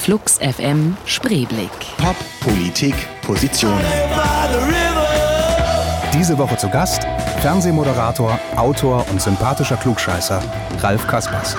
Flux FM Spreeblick. Pop, Politik, Positionen. Diese Woche zu Gast Fernsehmoderator, Autor und sympathischer Klugscheißer Ralf Kaspers.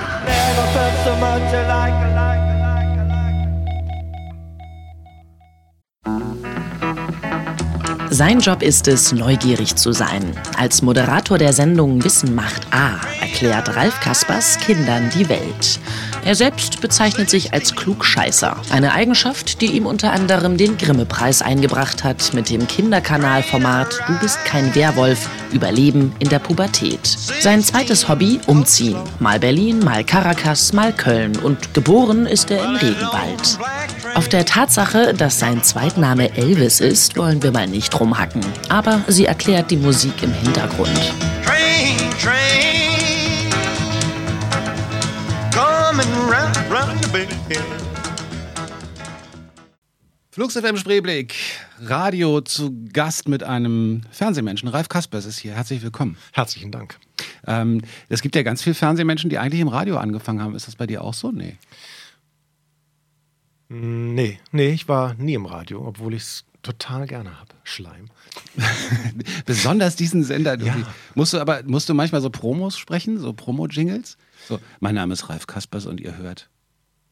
Sein Job ist es, neugierig zu sein. Als Moderator der Sendung Wissen macht A erklärt Ralf Kaspers Kindern die Welt. Er selbst bezeichnet sich als Klugscheißer. Eine Eigenschaft, die ihm unter anderem den Grimme-Preis eingebracht hat mit dem Kinderkanalformat Du bist kein Werwolf, Überleben in der Pubertät. Sein zweites Hobby, Umziehen. Mal Berlin, mal Caracas, mal Köln und geboren ist er im Regenwald. Auf der Tatsache, dass sein Zweitname Elvis ist, wollen wir mal nicht rumhacken. Aber sie erklärt die Musik im Hintergrund. Flux FM Spreeblick, Radio zu Gast mit einem Fernsehmenschen. Ralf Kaspers ist hier. Herzlich willkommen. Herzlichen Dank. Ähm, es gibt ja ganz viele Fernsehmenschen, die eigentlich im Radio angefangen haben. Ist das bei dir auch so? Nee. Nee, nee, ich war nie im Radio, obwohl ich es total gerne habe. Schleim. Besonders diesen Sender. Ja. Musst du aber musst du manchmal so Promos sprechen, so Promo-Jingles? So, mein Name ist Ralf Kaspers und ihr hört.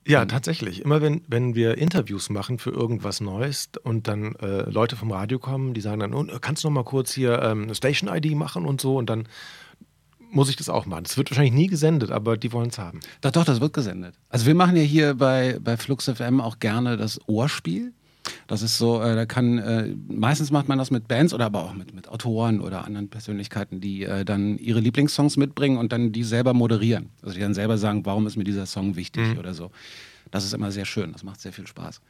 Ja, tatsächlich. Immer wenn, wenn wir Interviews machen für irgendwas Neues und dann äh, Leute vom Radio kommen, die sagen dann, oh, kannst du noch mal kurz hier ähm, eine Station-ID machen und so und dann muss ich das auch machen. Das wird wahrscheinlich nie gesendet, aber die wollen es haben. Doch, doch, das wird gesendet. Also wir machen ja hier bei, bei Flux FM auch gerne das Ohrspiel. Das ist so, äh, da kann, äh, meistens macht man das mit Bands oder aber auch mit, mit Autoren oder anderen Persönlichkeiten, die äh, dann ihre Lieblingssongs mitbringen und dann die selber moderieren. Also die dann selber sagen, warum ist mir dieser Song wichtig mhm. oder so. Das ist immer sehr schön, das macht sehr viel Spaß.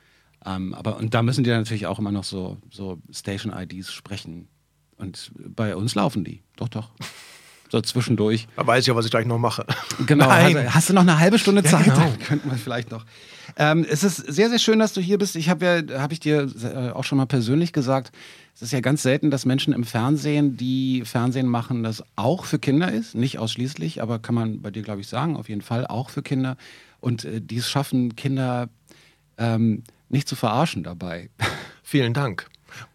Ähm, aber und da müssen die dann natürlich auch immer noch so, so Station-IDs sprechen. Und bei uns laufen die. Doch, doch so zwischendurch. Da weiß ich ja, was ich gleich noch mache. Genau. Hast, hast, du noch eine halbe Stunde Zeit? Ja, genau. könnten wir vielleicht noch. Ähm, es ist sehr, sehr schön, dass du hier bist. Ich habe ja, habe ich dir äh, auch schon mal persönlich gesagt, es ist ja ganz selten, dass Menschen im Fernsehen, die Fernsehen machen, das auch für Kinder ist. Nicht ausschließlich, aber kann man bei dir, glaube ich, sagen, auf jeden Fall auch für Kinder. Und äh, die es schaffen, Kinder ähm, nicht zu verarschen dabei. Vielen Dank.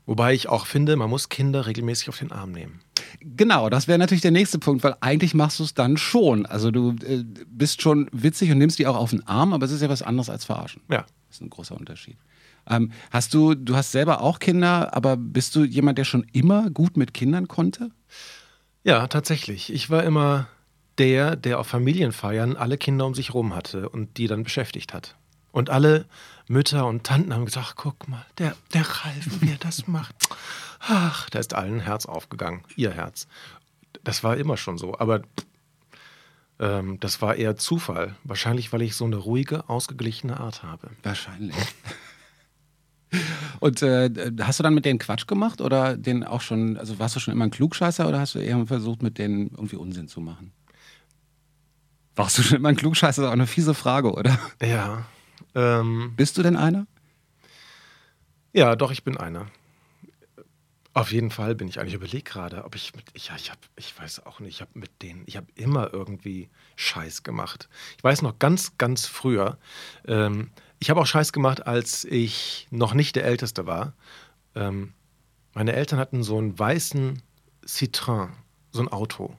Wobei ich auch finde, man muss Kinder regelmäßig auf den Arm nehmen. Genau, das wäre natürlich der nächste Punkt, weil eigentlich machst du es dann schon. Also du äh, bist schon witzig und nimmst die auch auf den Arm, aber es ist ja was anderes als verarschen. Ja. Das ist ein großer Unterschied. Ähm, hast du, du hast selber auch Kinder, aber bist du jemand, der schon immer gut mit Kindern konnte? Ja, tatsächlich. Ich war immer der, der auf Familienfeiern alle Kinder um sich herum hatte und die dann beschäftigt hat. Und alle Mütter und Tanten haben gesagt, guck mal, der, der Ralf, wie er das macht. Ach, da ist allen Herz aufgegangen, ihr Herz. Das war immer schon so, aber ähm, das war eher Zufall. Wahrscheinlich, weil ich so eine ruhige, ausgeglichene Art habe. Wahrscheinlich. Und äh, hast du dann mit denen Quatsch gemacht oder den auch schon, also warst du schon immer ein Klugscheißer oder hast du eher versucht, mit denen irgendwie Unsinn zu machen? Warst du schon immer ein Klugscheißer? Das ist auch eine fiese Frage, oder? Ja. Ähm, Bist du denn einer? Ja, doch, ich bin einer. Auf jeden Fall bin ich eigentlich überlegt gerade, ob ich mit, ja, ich habe, ich weiß auch nicht, ich habe mit denen, ich habe immer irgendwie Scheiß gemacht. Ich weiß noch ganz, ganz früher, ähm, ich habe auch Scheiß gemacht, als ich noch nicht der Älteste war. Ähm, meine Eltern hatten so einen weißen Citroën, so ein Auto.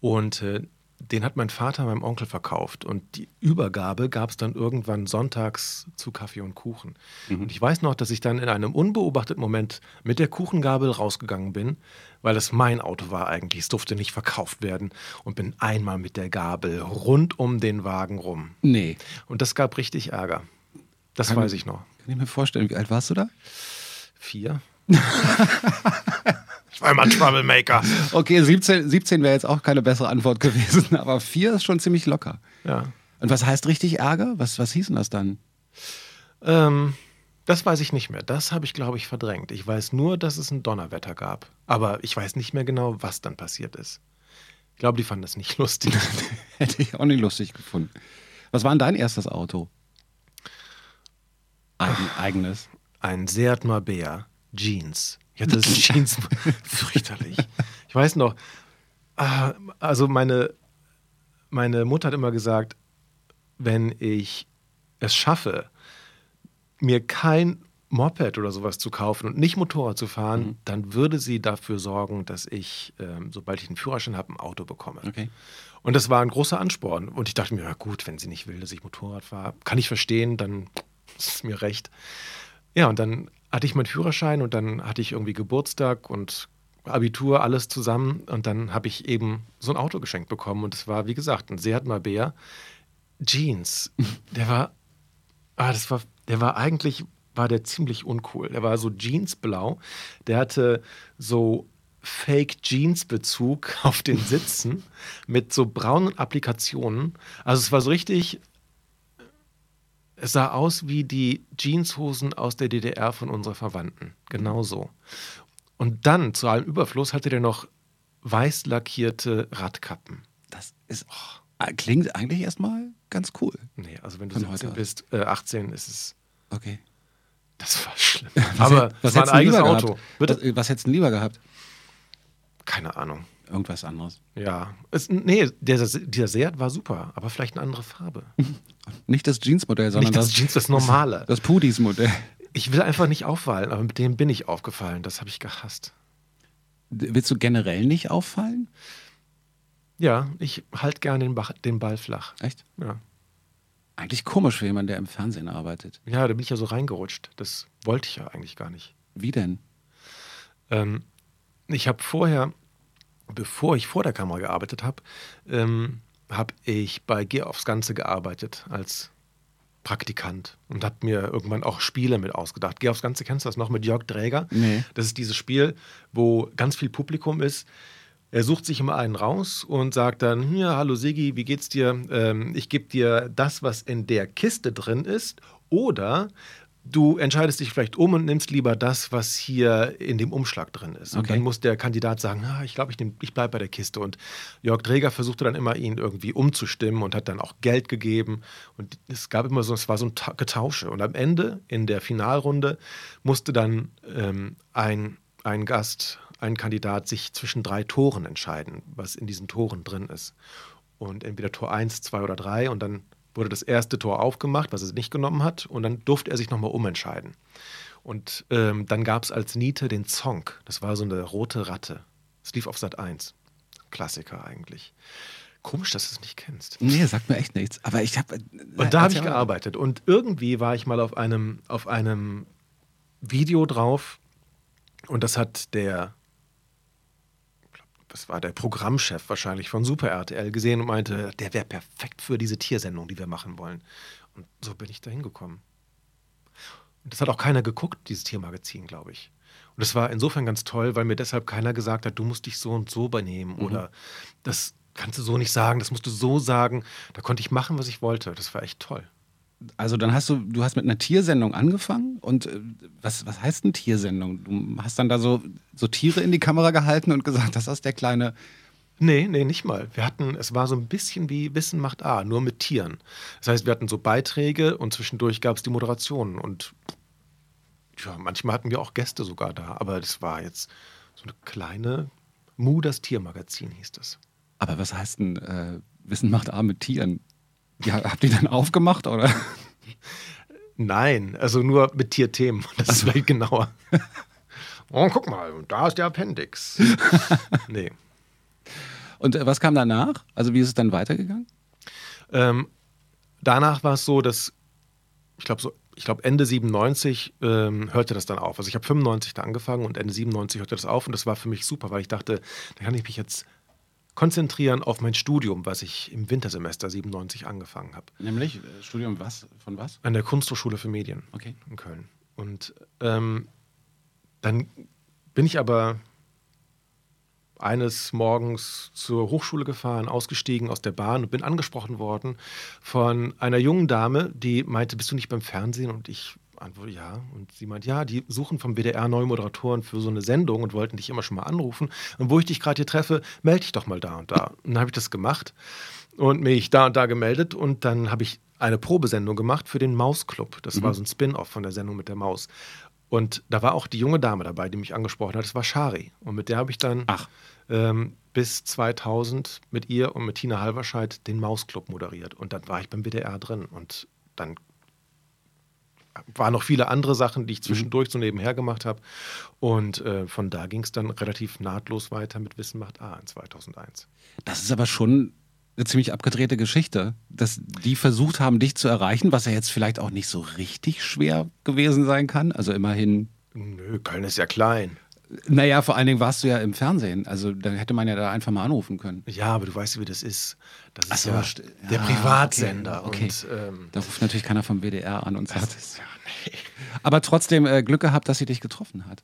Und äh, den hat mein Vater meinem Onkel verkauft und die Übergabe gab es dann irgendwann sonntags zu Kaffee und Kuchen. Mhm. Und ich weiß noch, dass ich dann in einem unbeobachteten Moment mit der Kuchengabel rausgegangen bin, weil es mein Auto war eigentlich. Es durfte nicht verkauft werden und bin einmal mit der Gabel rund um den Wagen rum. Nee. Und das gab richtig Ärger. Das kann weiß ich noch. Kann ich mir vorstellen, wie alt warst du da? Vier. Ich war immer Troublemaker. Okay, 17, 17 wäre jetzt auch keine bessere Antwort gewesen, aber 4 ist schon ziemlich locker. Ja. Und was heißt richtig Ärger? Was, was hieß denn das dann? Ähm, das weiß ich nicht mehr. Das habe ich, glaube ich, verdrängt. Ich weiß nur, dass es ein Donnerwetter gab. Aber ich weiß nicht mehr genau, was dann passiert ist. Ich glaube, die fanden das nicht lustig. Hätte ich auch nicht lustig gefunden. Was war denn dein erstes Auto? Eigen, eigenes. Ein Seat Marbea Jeans. Ja, das ist Jeans fürchterlich. Ich weiß noch, ah, also meine, meine Mutter hat immer gesagt, wenn ich es schaffe, mir kein Moped oder sowas zu kaufen und nicht Motorrad zu fahren, Mhm. dann würde sie dafür sorgen, dass ich, ähm, sobald ich einen Führerschein habe, ein Auto bekomme. Okay. Und das war ein großer Ansporn. Und ich dachte mir, ja gut, wenn sie nicht will, dass ich Motorrad fahre, kann ich verstehen, dann ist es mir recht. Ja, und dann hatte ich meinen Führerschein und dann hatte ich irgendwie Geburtstag und Abitur, alles zusammen. Und dann habe ich eben so ein Auto geschenkt bekommen. Und es war, wie gesagt, ein Seat Marbella Jeans. Der war, ah, das war, der war eigentlich, war der ziemlich uncool. Der war so Jeansblau. Der hatte so Fake Jeans Bezug auf den Sitzen mit so braunen Applikationen. Also es war so richtig, es sah aus wie die Jeanshosen aus der DDR von unserer Verwandten. Genau so. Und dann, zu allem Überfluss, hatte der noch weiß lackierte Radkappen. Das ist, oh, klingt eigentlich erstmal ganz cool. Nee, also wenn du Von 17 heute aus. bist, äh, 18 ist es, Okay. das war schlimm. Aber was war ein eigenes Auto. Was, was hättest du lieber gehabt? Keine Ahnung. Irgendwas anderes. Ja. Es, nee, der, dieser Seat war super, aber vielleicht eine andere Farbe. Nicht das Jeans-Modell, sondern Nicht das das, Jeans, das normale. das Pudis-Modell. Ich will einfach nicht auffallen, aber mit dem bin ich aufgefallen. Das habe ich gehasst. Willst du generell nicht auffallen? Ja, ich halte gerne den, den Ball flach. Echt? Ja. Eigentlich komisch für jemanden, der im Fernsehen arbeitet. ja, da bin ich ja so reingerutscht. Das wollte ich ja eigentlich gar nicht. Wie denn? Ähm, ich habe vorher, bevor ich vor der Kamera gearbeitet habe, ähm, habe ich bei Geh aufs Ganze gearbeitet als Praktikant und habe mir irgendwann auch Spiele mit ausgedacht. Geh aufs Ganze, kennst du das noch mit Jörg Dräger? Nee. Das ist dieses Spiel, wo ganz viel Publikum ist. Er sucht sich immer einen raus und sagt dann: Ja, hallo Sigi, wie geht's dir? Ähm, ich gebe dir das, was in der Kiste drin ist. Oder du entscheidest dich vielleicht um und nimmst lieber das, was hier in dem Umschlag drin ist. Und Okay. dann muss der Kandidat sagen: ah, Ich glaube, ich, nehm- ich bleibe bei der Kiste. Und Jörg Dräger versuchte dann immer, ihn irgendwie umzustimmen und hat dann auch Geld gegeben. Und es gab immer so, es war so ein Ta Getausche. Und am Ende, in der Finalrunde, musste dann ähm, ein, ein Gast, ein Kandidat sich zwischen drei Toren entscheiden, was in diesen Toren drin ist. Und entweder Tor 1, 2 oder 3. Und dann wurde das erste Tor aufgemacht, was er nicht genommen hat. Und dann durfte er sich nochmal umentscheiden. Und ähm, dann gab es als Niete den Zonk. Das war so eine rote Ratte. Es lief auf Sat 1. Klassiker eigentlich. Komisch, dass du es nicht kennst. Nee, sagt mir echt nichts. Aber ich habe. Und da habe ich gearbeitet. Und irgendwie war ich mal auf einem, auf einem Video drauf. Und das hat der, was war der Programmchef wahrscheinlich von Super RTL gesehen und meinte, der wäre perfekt für diese Tiersendung, die wir machen wollen. Und so bin ich da hingekommen. Und das hat auch keiner geguckt, dieses Tiermagazin, glaube ich. Und das war insofern ganz toll, weil mir deshalb keiner gesagt hat, du musst dich so und so benehmen oder das kannst du so nicht sagen, das musst du so sagen. Da konnte ich machen, was ich wollte. Das war echt toll. Also dann hast du, du hast mit einer Tiersendung angefangen und äh, was, was heißt eine Tiersendung? Du hast dann da so, so Tiere in die Kamera gehalten und gesagt, das ist der kleine. Nee, nee, nicht mal. Wir hatten, es war so ein bisschen wie Wissen macht A, nur mit Tieren. Das heißt, wir hatten so Beiträge und zwischendurch gab es die Moderationen und ja, manchmal hatten wir auch Gäste sogar da, aber das war jetzt so eine kleine Mu, das Tiermagazin hieß das. Aber was heißt denn äh, Wissen macht A mit Tieren? Ja, habt ihr dann aufgemacht oder? Nein, also nur mit Tierthemen. Das ist vielleicht genauer. Oh, guck mal, da ist der Appendix. nee. Und äh, was kam danach? Also wie ist es dann weitergegangen? Ähm, danach war es so, dass ich glaube so, ich glaube Ende 97 ähm, hörte das dann auf. Also ich habe 95 da angefangen und Ende 97 hörte das auf und das war für mich super, weil ich dachte, da kann ich mich jetzt konzentrieren auf mein Studium, was ich im Wintersemester 97 angefangen habe. Nämlich äh, Studium was? Von was? An der Kunsthochschule für Medien Okay. in Köln. Und ähm, dann bin ich aber eines Morgens zur Hochschule gefahren, ausgestiegen aus der Bahn und bin angesprochen worden von einer jungen Dame, die meinte, bist du nicht beim Fernsehen? Und ich antworte, ja. Und sie meint, ja, die suchen vom WDR neue Moderatoren für so eine Sendung und wollten dich immer schon mal anrufen. Und wo ich dich gerade hier treffe, melde dich doch mal da und da. Und dann habe ich das gemacht und mich da und da gemeldet und dann habe ich eine Probesendung gemacht für den Mausclub. Das war so ein Spin-off von der Sendung mit der Maus. Und da war auch die junge Dame dabei, die mich angesprochen hat. Das war Shari. Und mit der habe ich dann Ach. ähm, bis 2000 mit ihr und mit Tina Halverscheid den Mausclub moderiert. Und dann war ich beim WDR drin. Und dann waren noch viele andere Sachen, die ich zwischendurch so nebenher gemacht habe. Und äh, von da ging es dann relativ nahtlos weiter mit Wissen macht A in 2001. Das ist aber schon eine ziemlich abgedrehte Geschichte, dass die versucht haben, dich zu erreichen, was ja jetzt vielleicht auch nicht so richtig schwer gewesen sein kann. Also immerhin. Nö, Köln ist ja klein. Naja, vor allen Dingen warst du ja im Fernsehen. Also dann hätte man ja da einfach mal anrufen können. Ja, aber du weißt, wie das ist. Das ist so, ja st- der ja, Privatsender. okay. Und, ähm, Da ruft natürlich keiner vom WDR an und sagt. ist, ja, nee. Aber trotzdem äh, Glück gehabt, dass sie dich getroffen hat.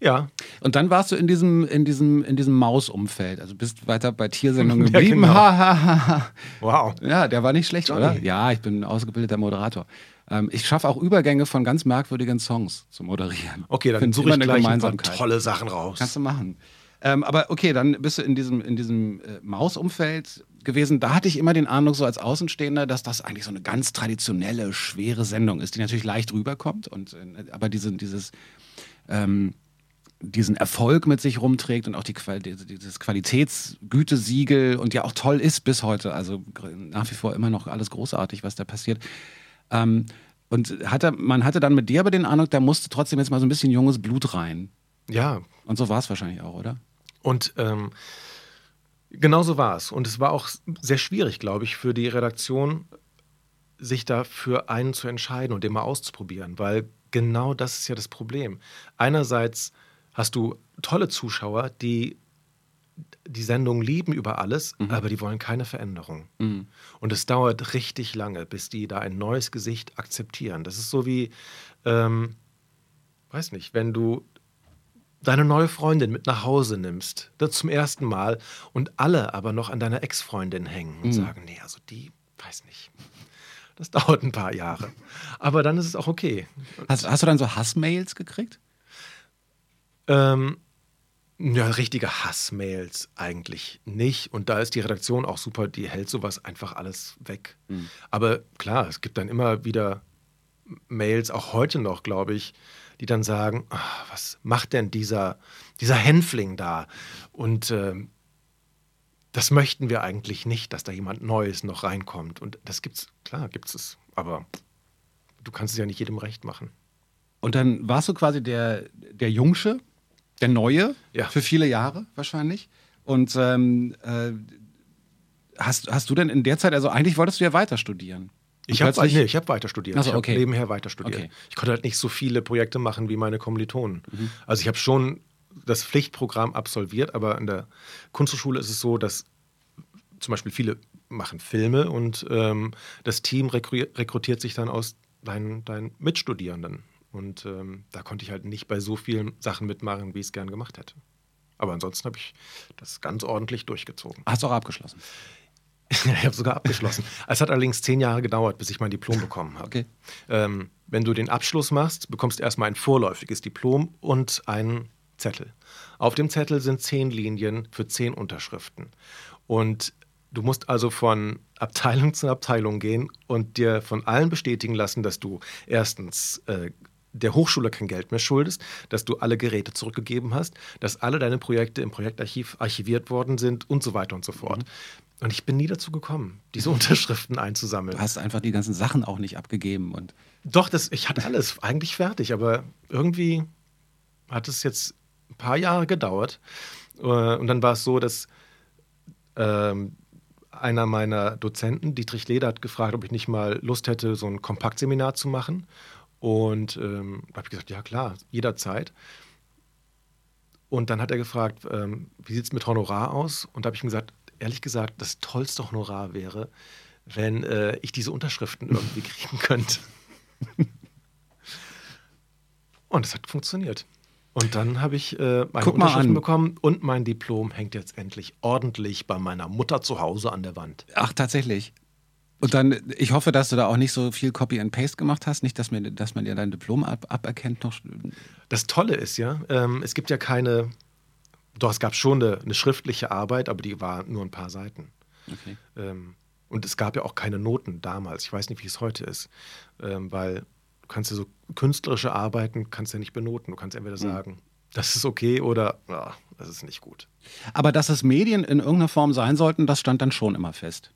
ja, Und dann warst du in diesem, in diesem, in diesem Mausumfeld. Also bist weiter bei Tiersendungen Ja, geblieben. genau. Ha, ha. wow. Ja, der war nicht schlecht, Johnny. oder? Ja, ich bin ein ausgebildeter Moderator. Ähm, ich schaffe auch Übergänge von ganz merkwürdigen Songs zu moderieren. Okay, dann suche ich gleich ein paar tolle Sachen raus. Kannst du machen. Ähm, aber okay, dann bist du in diesem, in diesem äh, Mausumfeld gewesen. Da hatte ich immer den Eindruck, so als Außenstehender, dass das eigentlich so eine ganz traditionelle, schwere Sendung ist, die natürlich leicht rüberkommt. Und, äh, aber diese, dieses, ähm, diesen Erfolg mit sich rumträgt und auch die Qual dieses Qualitätsgütesiegel und ja auch toll ist bis heute. Also nach wie vor immer noch alles großartig, was da passiert. Ähm, und hatte, man hatte dann mit dir aber den Eindruck, da musste trotzdem jetzt mal so ein bisschen junges Blut rein. Ja, Und so war es wahrscheinlich auch, oder? Und ähm, genau so war es. Und es war auch sehr schwierig, glaube ich, für die Redaktion, sich da für einen zu entscheiden und den mal auszuprobieren, weil genau das ist ja das Problem. Einerseits hast du tolle Zuschauer, die die Sendung lieben über alles, aber die wollen keine Veränderung. Und es dauert richtig lange, bis die da ein neues Gesicht akzeptieren. Das ist so wie, ähm, weiß nicht, wenn du deine neue Freundin mit nach Hause nimmst, das zum ersten Mal, und alle aber noch an deiner Ex-Freundin hängen und sagen, nee, also die, weiß nicht. Das dauert ein paar Jahre. Aber dann ist es auch okay. Hast, hast du dann so Hassmails gekriegt? Ähm, ja, richtige Hassmails eigentlich nicht. Und da ist die Redaktion auch super, die hält sowas einfach alles weg. Aber klar, es gibt dann immer wieder Mails, auch heute noch, glaube ich, die dann sagen, "Ah, was macht denn dieser, dieser Hänfling da? Und ähm, das möchten wir eigentlich nicht, dass da jemand Neues noch reinkommt. Und das gibt's, klar, gibt's es. Aber du kannst es ja nicht jedem recht machen. Und dann warst du quasi der, der Jungsche, der Neue, Ja. für viele Jahre wahrscheinlich. Und ähm, äh, hast, hast du denn in der Zeit, also eigentlich wolltest du ja weiter studieren? Ich habe nee, ich hab weiter studiert. Ach so, ich habe okay. nebenher weiter studiert. Okay. Ich konnte halt nicht so viele Projekte machen wie meine Kommilitonen. Mhm. Also ich habe schon das Pflichtprogramm absolviert, aber in der Kunsthochschule ist es so, dass zum Beispiel viele machen Filme und ähm, das Team rekru- rekrutiert sich dann aus deinen, deinen Mitstudierenden. Und ähm, da konnte ich halt nicht bei so vielen Sachen mitmachen, wie ich es gern gemacht hätte. Aber ansonsten habe ich das ganz ordentlich durchgezogen. Hast du auch abgeschlossen? ich habe sogar abgeschlossen. Es hat allerdings zehn Jahre gedauert, bis ich mein Diplom bekommen habe. Okay. Ähm, wenn du den Abschluss machst, bekommst du erstmal ein vorläufiges Diplom und einen Zettel. Auf dem Zettel sind zehn Linien für zehn Unterschriften. Und du musst also von Abteilung zu Abteilung gehen und dir von allen bestätigen lassen, dass du erstens äh, der Hochschule kein Geld mehr schuldest, dass du alle Geräte zurückgegeben hast, dass alle deine Projekte im Projektarchiv archiviert worden sind und so weiter und so fort. Und ich bin nie dazu gekommen, diese Unterschriften einzusammeln. Du hast einfach die ganzen Sachen auch nicht abgegeben. Und Doch, das, ich hatte alles eigentlich fertig, aber irgendwie hat es jetzt ein paar Jahre gedauert. Äh, Und dann war es so, dass ähm, einer meiner Dozenten, Dietrich Leder, hat gefragt, ob ich nicht mal Lust hätte, so ein Kompaktseminar zu machen. Und ähm, da habe ich gesagt, ja klar, jederzeit. Und dann hat er gefragt, ähm, wie sieht es mit Honorar aus? Und da habe ich ihm gesagt, ehrlich gesagt, das tollste Honorar wäre, wenn äh, ich diese Unterschriften irgendwie kriegen könnte. Und es hat funktioniert. Und dann habe ich äh, meine Guck Unterschriften bekommen und mein Diplom hängt jetzt endlich ordentlich bei meiner Mutter zu Hause an der Wand. ach, tatsächlich. Und dann, ich hoffe, dass du da auch nicht so viel Copy and Paste gemacht hast, nicht, dass, mir, dass man dir dein Diplom ab, aberkennt noch. Das Tolle ist ja, ähm, es gibt ja keine, doch es gab schon eine, eine schriftliche Arbeit, aber die war nur ein paar Seiten. Okay. Ähm, und es gab ja auch keine Noten damals. Ich weiß nicht, wie es heute ist, ähm, weil du kannst ja so künstlerische Arbeiten kannst ja nicht benoten. Du kannst entweder sagen, das ist okay oder ja, das ist nicht gut. Aber dass es Medien in irgendeiner Form sein sollten, das stand dann schon immer fest.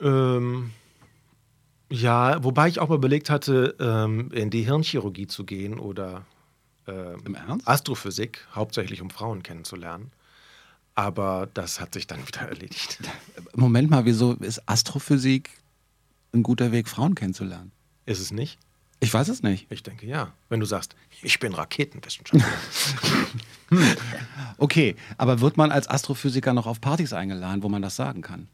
Ähm, Ja, wobei ich auch mal überlegt hatte, ähm, in die Hirnchirurgie zu gehen oder ähm, Im Ernst? Astrophysik, hauptsächlich um Frauen kennenzulernen. Aber das hat sich dann wieder erledigt. Moment mal, wieso ist Astrophysik ein guter Weg, Frauen kennenzulernen? Ist es nicht? Ich weiß es nicht. Ich denke ja. Wenn du sagst, ich bin Raketenwissenschaftler. Okay, aber wird man als Astrophysiker noch auf Partys eingeladen, wo man das sagen kann?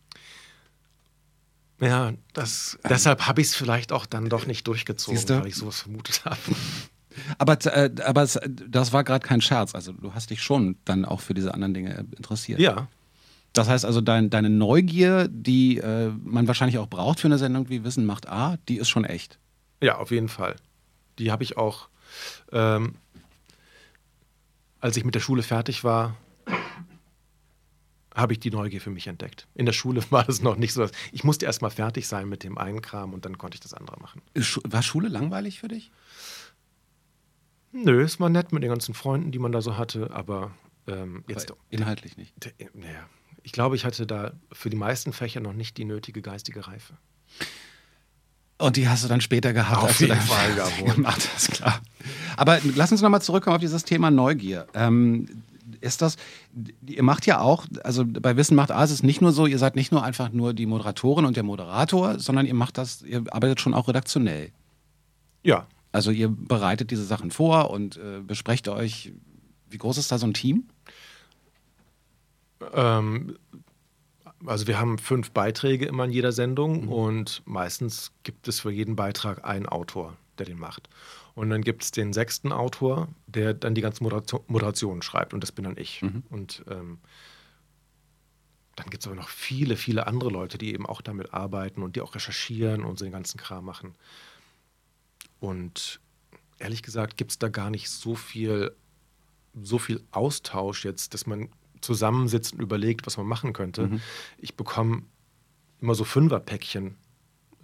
Ja, das, deshalb habe ich es vielleicht auch dann doch nicht durchgezogen, Siehst du? weil ich sowas vermutet habe. Aber, äh, aber es, das war gerade kein Scherz. Also du hast dich schon dann auch für diese anderen Dinge interessiert. Ja, Das heißt also, dein, deine Neugier, die äh, man wahrscheinlich auch braucht für eine Sendung wie Wissen macht A, die ist schon echt. Ja, auf jeden Fall. Die habe ich auch, ähm, als ich mit der Schule fertig war, habe ich die Neugier für mich entdeckt. In der Schule war das noch nicht so. Ich musste erst mal fertig sein mit dem einen Kram und dann konnte ich das andere machen. War Schule langweilig für dich? Nö, es war nett mit den ganzen Freunden, die man da so hatte, aber ähm, jetzt. Aber inhaltlich nicht. Naja, ich glaube, ich hatte da für die meisten Fächer noch nicht die nötige geistige Reife. Und die hast du dann später gehabt, Auf als jeden Fall, jawohl. gemacht hast, klar. Aber lass uns nochmal zurückkommen auf dieses Thema Neugier. Ähm, ist das, ihr macht ja auch, also bei Wissen macht A ist es nicht nur so, ihr seid nicht nur einfach nur die Moderatorin und der Moderator, sondern ihr macht das, ihr arbeitet schon auch redaktionell. Ja, Also ihr bereitet diese Sachen vor und äh, besprecht euch, wie groß ist da so ein Team? Ähm, also wir haben fünf Beiträge immer in jeder Sendung und meistens gibt es für jeden Beitrag einen Autor, der den macht. Und dann gibt es den sechsten Autor, der dann die ganzen Moderation, Moderationen schreibt und das bin dann ich. Und ähm, dann gibt es aber noch viele, viele andere Leute, die eben auch damit arbeiten und die auch recherchieren und so den ganzen Kram machen. Und ehrlich gesagt gibt es da gar nicht so viel, so viel Austausch jetzt, dass man zusammensitzt und überlegt, was man machen könnte. Ich bekomme immer so Fünferpäckchen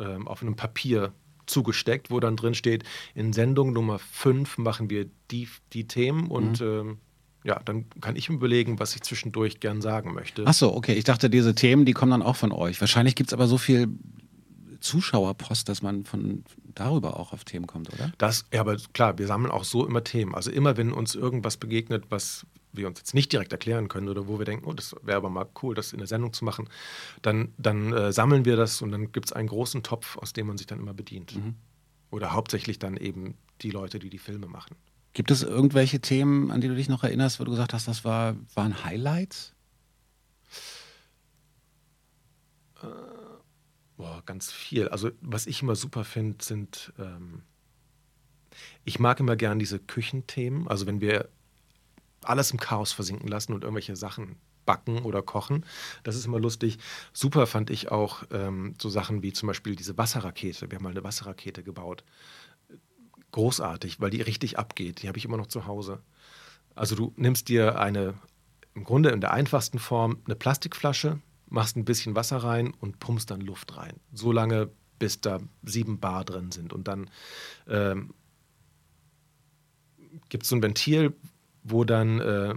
ähm, auf einem Papier zugesteckt, wo dann drin steht, in Sendung Nummer 5 machen wir die, die Themen und ähm, ja, dann kann ich mir überlegen, was ich zwischendurch gern sagen möchte. Ach so, okay. Ich dachte, diese Themen, die kommen dann auch von euch. Wahrscheinlich gibt es aber so viel Zuschauerpost, dass man von darüber auch auf Themen kommt, oder? Das, ja, aber klar, wir sammeln auch so immer Themen. Also immer, wenn uns irgendwas begegnet, was wir uns jetzt nicht direkt erklären können oder wo wir denken, oh, das wäre aber mal cool, das in der Sendung zu machen, dann, dann äh, sammeln wir das und dann gibt es einen großen Topf, aus dem man sich dann immer bedient. Oder hauptsächlich dann eben die Leute, die die Filme machen. Gibt es irgendwelche Themen, an die du dich noch erinnerst, wo du gesagt hast, das war, waren Highlights? Boah, ganz viel. Also was ich immer super finde, sind, ähm, ich mag immer gern diese Küchenthemen. Also wenn wir alles im Chaos versinken lassen und irgendwelche Sachen backen oder kochen, das ist immer lustig. Super fand ich auch ähm, so Sachen wie zum Beispiel diese Wasserrakete. Wir haben mal eine Wasserrakete gebaut. Großartig, weil die richtig abgeht. Die habe ich immer noch zu Hause. Also du nimmst dir eine, im Grunde in der einfachsten Form, eine Plastikflasche, machst ein bisschen Wasser rein und pumpst dann Luft rein. So lange, bis da sieben Bar drin sind. Und dann ähm, gibt es so ein Ventil, wo dann äh,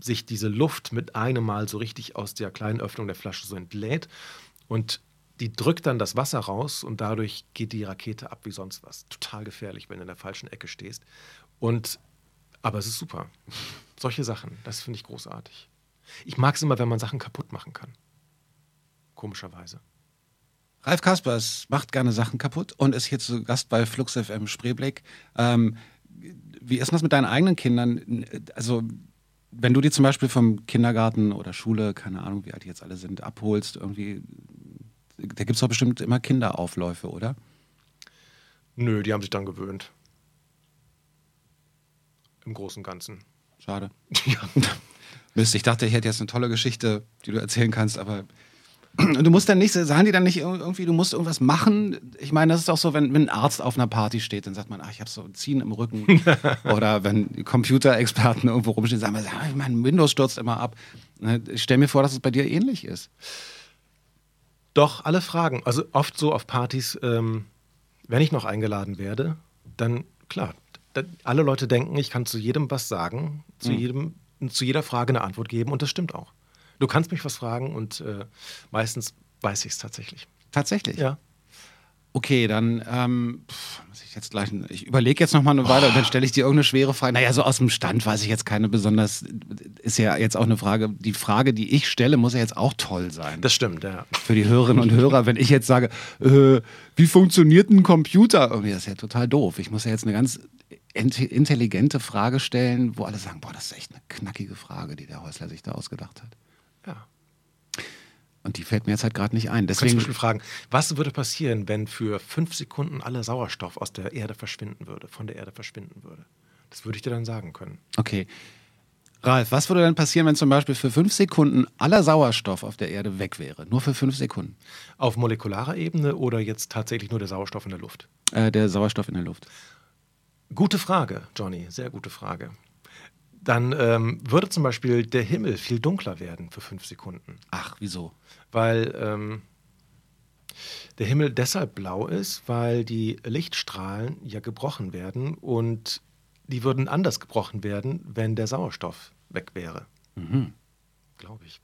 sich diese Luft mit einem Mal so richtig aus der kleinen Öffnung der Flasche so entlädt. Und die drückt dann das Wasser raus und dadurch geht die Rakete ab wie sonst was. Total gefährlich, wenn du in der falschen Ecke stehst. Und aber es ist super. Solche Sachen, das finde ich großartig. Ich mag es immer, wenn man Sachen kaputt machen kann. Komischerweise. Ralf Kaspers macht gerne Sachen kaputt und ist hier zu Gast bei Flux FM Spreeblick. Ähm, wie ist das mit deinen eigenen Kindern? Also, wenn du die zum Beispiel vom Kindergarten oder Schule, keine Ahnung, wie alt die jetzt alle sind, abholst, irgendwie, da gibt es doch bestimmt immer Kinderaufläufe, oder? Nö, die haben sich dann gewöhnt. Im Großen und Ganzen. Schade. Ja. Mist, ich dachte, ich hätte jetzt eine tolle Geschichte, die du erzählen kannst, aber du musst dann nicht, sagen die dann nicht irgendwie, du musst irgendwas machen? Ich meine, das ist auch so, wenn, wenn ein Arzt auf einer Party steht, dann sagt man, ach, ich habe so ein Ziehen im Rücken. Oder wenn Computerexperten irgendwo rumstehen, sagen wir, mein Windows stürzt immer ab. Ne, Ich stelle mir vor, dass es bei dir ähnlich ist. Doch, alle Fragen. Also oft so auf Partys, ähm, wenn ich noch eingeladen werde, dann klar, da, alle Leute denken, ich kann zu jedem was sagen, zu, jedem, zu jeder Frage eine Antwort geben und das stimmt auch. Du kannst mich was fragen und äh, meistens weiß ich es tatsächlich. Tatsächlich. Ja. Okay, dann ähm, pff, muss ich jetzt gleich. Ich überlege jetzt noch mal eine Weile und dann stelle ich dir irgendeine schwere Frage. Naja, so aus dem Stand weiß ich jetzt keine besonders. Ist ja jetzt auch eine Frage. Die Frage, die ich stelle, muss ja jetzt auch toll sein. Das stimmt, ja. Für die Hörerinnen und Hörer, wenn ich jetzt sage, äh, wie funktioniert ein Computer? Irgendwie, das ist ja total doof. Ich muss ja jetzt eine ganz int- intelligente Frage stellen, wo alle sagen: Boah, das ist echt eine knackige Frage, die der Häusler sich da ausgedacht hat. Ja. Und die fällt mir jetzt halt gerade nicht ein. Du kannst Deswegen. zum Beispiel fragen, was würde passieren, wenn für fünf Sekunden aller Sauerstoff aus der Erde verschwinden würde, von der Erde verschwinden würde? Das würde ich dir dann sagen können. Okay. Ralf, was würde denn passieren, wenn zum Beispiel für fünf Sekunden aller Sauerstoff auf der Erde weg wäre? Nur für fünf Sekunden. Auf molekularer Ebene oder jetzt tatsächlich nur der Sauerstoff in der Luft? Äh, der Sauerstoff in der Luft. Gute Frage, Johnny, sehr gute Frage. Dann ähm, würde zum Beispiel der Himmel viel dunkler werden für fünf Sekunden, Ach, wieso? weil ähm, der Himmel deshalb blau ist, weil die Lichtstrahlen ja gebrochen werden und die würden anders gebrochen werden, wenn der Sauerstoff weg wäre. Glaube ich.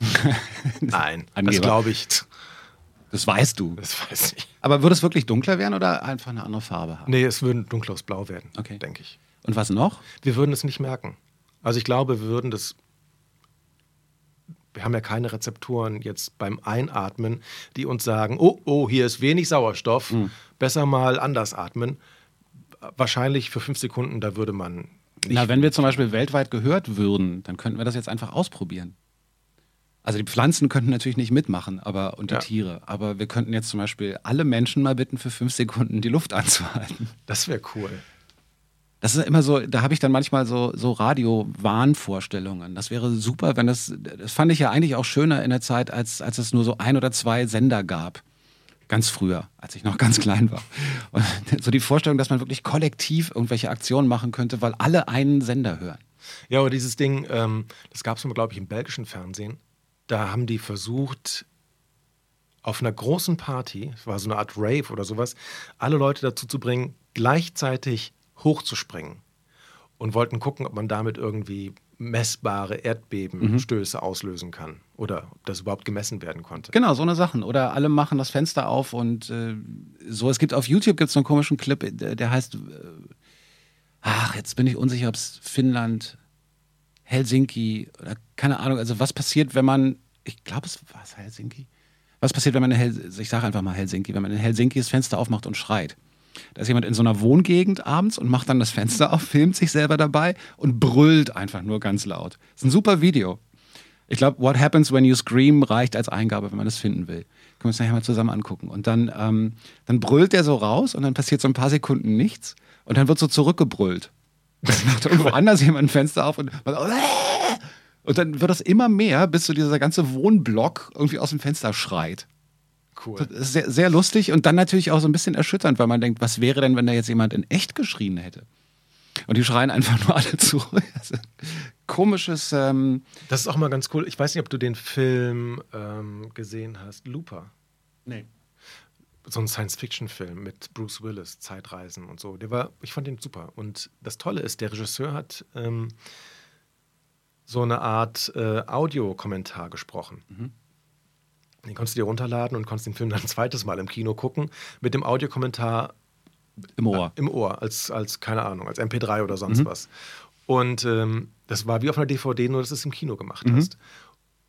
Nein, das glaube ich. Das weißt du. Das weiß ich. Aber würde es wirklich dunkler werden oder einfach eine andere Farbe haben? Nee, es würde ein dunkleres Blau werden, Okay. denke ich. Und was noch? Wir würden es nicht merken. Also ich glaube, wir würden das. Wir haben ja keine Rezeptoren jetzt beim Einatmen, die uns sagen, oh, oh, hier ist wenig Sauerstoff, besser mal anders atmen. Wahrscheinlich für fünf Sekunden, da würde man nicht. Na, wenn wir zum Beispiel weltweit gehört würden, dann könnten wir das jetzt einfach ausprobieren. Also die Pflanzen könnten natürlich nicht mitmachen, aber und die Ja. Tiere. Aber wir könnten jetzt zum Beispiel alle Menschen mal bitten, für fünf Sekunden die Luft anzuhalten. das wäre cool. Das ist immer so, da habe ich dann manchmal so, so Radio-Wahnvorstellungen. Das wäre super, wenn das, das fand ich ja eigentlich auch schöner in der Zeit, als, als es nur so ein oder zwei Sender gab. Ganz früher, als ich noch ganz klein war. Und so die Vorstellung, dass man wirklich kollektiv irgendwelche Aktionen machen könnte, weil alle einen Sender hören. Ja, aber dieses Ding, ähm, das gab es glaube ich, im belgischen Fernsehen. Da haben die versucht, auf einer großen Party, es war so eine Art Rave oder sowas, alle Leute dazu zu bringen, gleichzeitig hochzuspringen. Und wollten gucken, ob man damit irgendwie messbare Erdbebenstöße auslösen kann. Oder ob das überhaupt gemessen werden konnte. Genau, so eine Sachen. Oder alle machen das Fenster auf und äh, so. Es gibt auf YouTube gibt es so einen komischen Clip, der, der heißt, äh, ach, jetzt bin ich unsicher, ob es Finnland, Helsinki oder keine Ahnung. Also was passiert, wenn man, ich glaube, es war es Helsinki. Was passiert, wenn man in Hel ich sage einfach mal Helsinki, wenn man in Helsinki das Fenster aufmacht und schreit? Da ist jemand in so einer Wohngegend abends und macht dann das Fenster auf, filmt sich selber dabei und brüllt einfach nur ganz laut. Das ist ein super Video. Ich glaube, What Happens When You Scream reicht als Eingabe, wenn man das finden will. Können wir uns nachher mal zusammen angucken. Und dann, ähm, dann brüllt der so raus und dann passiert so ein paar Sekunden nichts und dann wird so zurückgebrüllt. Dann macht irgendwo anders jemand ein Fenster auf und, und dann wird das immer mehr, bis so dieser ganze Wohnblock irgendwie aus dem Fenster schreit. Cool. Sehr, sehr lustig und dann natürlich auch so ein bisschen erschütternd, weil man denkt, was wäre denn, wenn da jetzt jemand in echt geschrien hätte? Und die schreien einfach nur alle zurück. Also, komisches. Ähm, Das ist auch mal ganz cool. Ich weiß nicht, ob du den Film ähm, gesehen hast, Looper. nee. so ein Science-Fiction-Film mit Bruce Willis, Zeitreisen und so. Der war, ich fand den super. Und das Tolle ist, der Regisseur hat ähm, so eine Art äh, Audiokommentar gesprochen. Den konntest du dir runterladen und konntest den Film dann ein zweites Mal im Kino gucken mit dem Audiokommentar Im Ohr. im Ohr, als, als keine Ahnung, als MP3 oder sonst was. Und ähm, das war wie auf einer DVD, nur dass du es im Kino gemacht hast.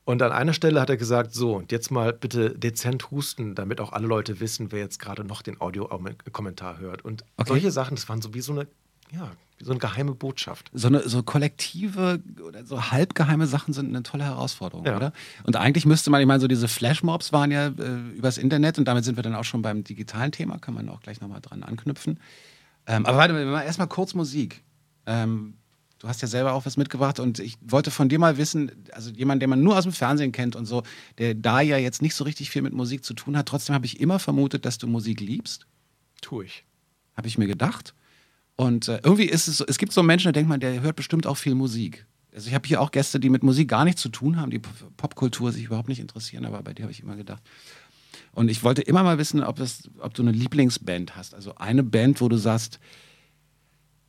Und an einer Stelle hat er gesagt: So, und jetzt mal bitte dezent husten, damit auch alle Leute wissen, wer jetzt gerade noch den Audiokommentar hört. Und Okay. solche Sachen, das waren so wie so eine, ja, so eine geheime Botschaft. so, eine, so kollektive oder so halbgeheime Sachen sind eine tolle Herausforderung, Ja. oder? Und eigentlich müsste man, ich meine, so diese Flashmobs waren ja äh, übers Internet und damit sind wir dann auch schon beim digitalen Thema, kann man auch gleich nochmal dran anknüpfen. Ähm, aber warte mal, erstmal kurz Musik. Ähm, du hast ja selber auch was mitgebracht und ich wollte von dir mal wissen, also jemand, den man nur aus dem Fernsehen kennt und so, der da ja jetzt nicht so richtig viel mit Musik zu tun hat, trotzdem habe ich immer vermutet, dass du Musik liebst. Tue ich. habe ich mir gedacht. Und äh, irgendwie ist es so, es gibt so Menschen, da denkt man, der hört bestimmt auch viel Musik. Also ich habe hier auch Gäste, die mit Musik gar nichts zu tun haben, die Popkultur sich überhaupt nicht interessieren, aber bei dir habe ich immer gedacht. Und ich wollte immer mal wissen, ob, es, ob du eine Lieblingsband hast. Also eine Band, wo du sagst,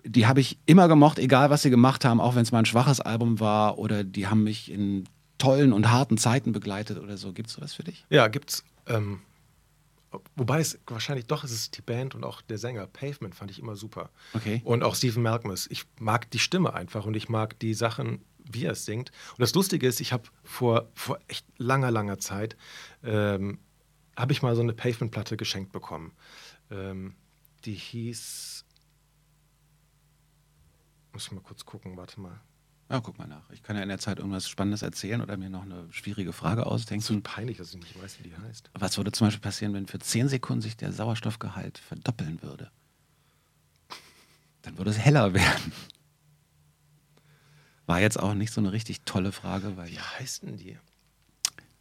die habe ich immer gemocht, egal was sie gemacht haben, auch wenn es mal ein schwaches Album war oder die haben mich in tollen und harten Zeiten begleitet oder so. Gibt es sowas für dich? Ja, gibt's. Ähm, Wobei es wahrscheinlich doch ist es die Band und auch der Sänger. Pavement fand ich immer super. Okay. Und auch Stephen Malkmus. Ich mag die Stimme einfach und ich mag die Sachen, wie er es singt. Und das Lustige ist, ich habe vor, vor echt langer, langer Zeit, ähm, habe ich mal so eine Pavement-Platte geschenkt bekommen. Ähm, die hieß, muss ich mal kurz gucken, warte mal. Ja, guck mal nach. Ich kann ja in der Zeit irgendwas Spannendes erzählen oder mir noch eine schwierige Frage Das ist ausdenken. peinlich, dass ich nicht weiß, wie die heißt. Was würde zum Beispiel passieren, wenn für 10 Sekunden sich der Sauerstoffgehalt verdoppeln würde? Dann würde es heller werden. War jetzt auch nicht so eine richtig tolle Frage, weil Wie heißt denn die?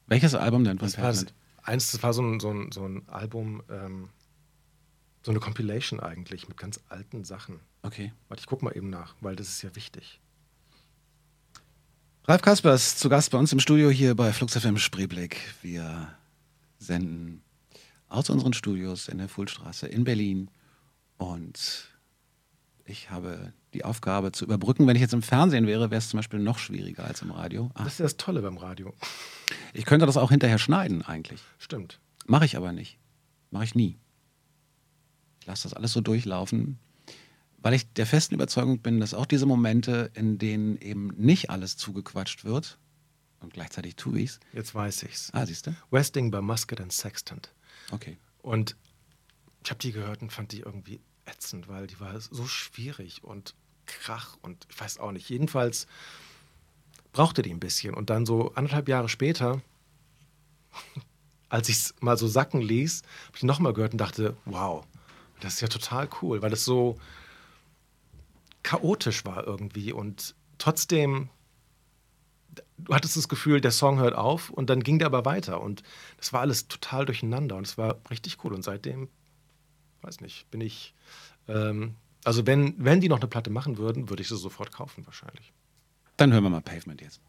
welches Album denn von Pavement? eins, das war so ein, so ein, so ein Album, ähm, so eine Compilation eigentlich mit ganz alten Sachen. Okay. Warte, ich guck mal eben nach, weil das ist ja wichtig. Ralf Kaspers zu Gast bei uns im Studio hier bei Flux FM Spreeblick. Wir senden aus unseren Studios in der Fuhlstraße in Berlin und ich habe die Aufgabe zu überbrücken. Wenn ich jetzt im Fernsehen wäre, wäre es zum Beispiel noch schwieriger als im Radio. Ah, Das ist ja das Tolle beim Radio. ich könnte das auch hinterher schneiden eigentlich. Stimmt. Mache ich aber nicht. Mache ich nie. Ich lasse das alles so durchlaufen, weil ich der festen Überzeugung bin, dass auch diese Momente, in denen eben nicht alles zugequatscht wird, und gleichzeitig tue ich es. Jetzt weiß ich's. Ah, siehst du? Westing bei Musket and Sextant. Okay. Und ich habe die gehört und fand die irgendwie ätzend, weil die war so schwierig und krach und ich weiß auch nicht. Jedenfalls brauchte die ein bisschen. Und dann so anderthalb Jahre später, als ich es mal so sacken ließ, habe ich nochmal gehört und dachte, wow, das ist ja total cool, weil es so chaotisch war irgendwie und trotzdem du hattest das Gefühl, der Song hört auf und dann ging der aber weiter. Und das war alles total durcheinander und es war richtig cool. Und seitdem, weiß nicht, bin ich. Ähm, also, wenn, wenn die noch eine Platte machen würden, würde ich sie sofort kaufen, wahrscheinlich. Dann hören wir mal Pavement jetzt.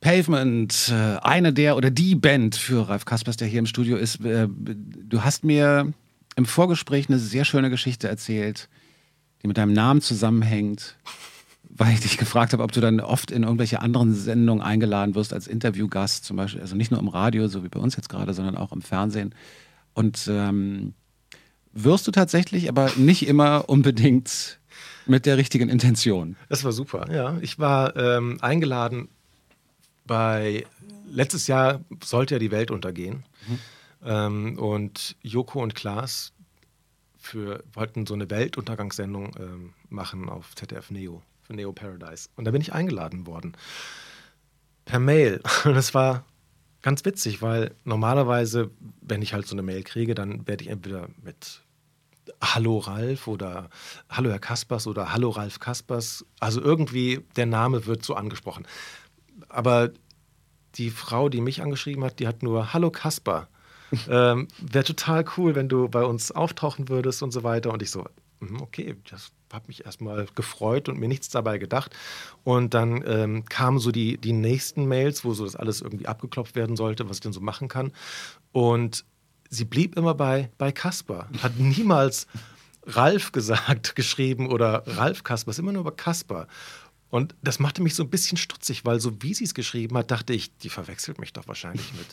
Pavement, äh, eine der oder die Band für Ralf Kaspers, der hier im Studio ist. Äh, Du hast mir im Vorgespräch eine sehr schöne Geschichte erzählt, die mit deinem Namen zusammenhängt, weil ich dich gefragt habe, ob du dann oft in irgendwelche anderen Sendungen eingeladen wirst als Interviewgast, zum Beispiel, also nicht nur im Radio, so wie bei uns jetzt gerade, sondern auch im Fernsehen. Und ähm, wirst du tatsächlich, aber nicht immer unbedingt mit der richtigen Intention. Das war super, ja. Ich war ähm, eingeladen bei. Letztes Jahr sollte ja die Welt untergehen. Ähm, und Joko und Klaas für, wollten so eine Weltuntergangssendung ähm, machen auf ZDF Neo, für Neo Paradise. Und da bin ich eingeladen worden. Per Mail. Und das war ganz witzig, weil normalerweise, wenn ich halt so eine Mail kriege, dann werde ich entweder mit Hallo Ralf oder Hallo Herr Kaspers oder Hallo Ralf Kaspers. Also irgendwie der Name wird so angesprochen. Aber die Frau, die mich angeschrieben hat, die hat nur Hallo Kasper. ähm, Wäre total cool, wenn du bei uns auftauchen würdest und so weiter. Und ich so, mhm, okay, das hat mich erstmal gefreut und mir nichts dabei gedacht. Und dann ähm, kamen so die, die nächsten Mails, wo so das alles irgendwie abgeklopft werden sollte, was ich denn so machen kann. Und sie blieb immer bei, bei Kasper. Hat niemals Ralf gesagt, geschrieben oder Ralf Kasper, ist immer nur über Kasper. Und das machte mich so ein bisschen stutzig, weil so wie sie es geschrieben hat, dachte ich, die verwechselt mich doch wahrscheinlich mit,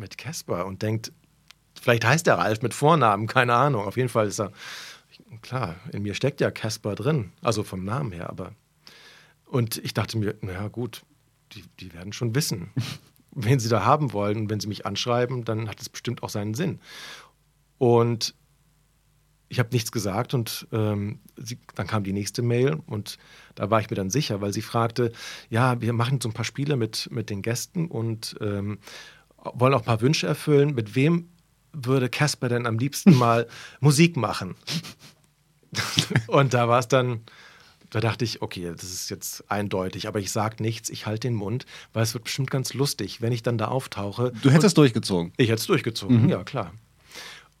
mit Casper und denkt, vielleicht heißt der Ralf mit Vornamen, keine Ahnung. Auf jeden Fall ist er, klar, in mir steckt ja Casper drin, also vom Namen her, aber. Und ich dachte mir, naja, gut, die, die werden schon wissen, wen sie da haben wollen. Und wenn sie mich anschreiben, dann hat es bestimmt auch seinen Sinn. Und ich habe nichts gesagt und ähm, sie, dann kam die nächste Mail und da war ich mir dann sicher, weil sie fragte, ja, wir machen so ein paar Spiele mit, mit den Gästen und ähm, wollen auch ein paar Wünsche erfüllen. Mit wem würde Casper denn am liebsten mal Musik machen? und da war es dann, da dachte ich, okay, das ist jetzt eindeutig, aber ich sage nichts, ich halte den Mund, weil es wird bestimmt ganz lustig, wenn ich dann da auftauche. Du hättest durchgezogen. Ich hätte es durchgezogen, ja klar.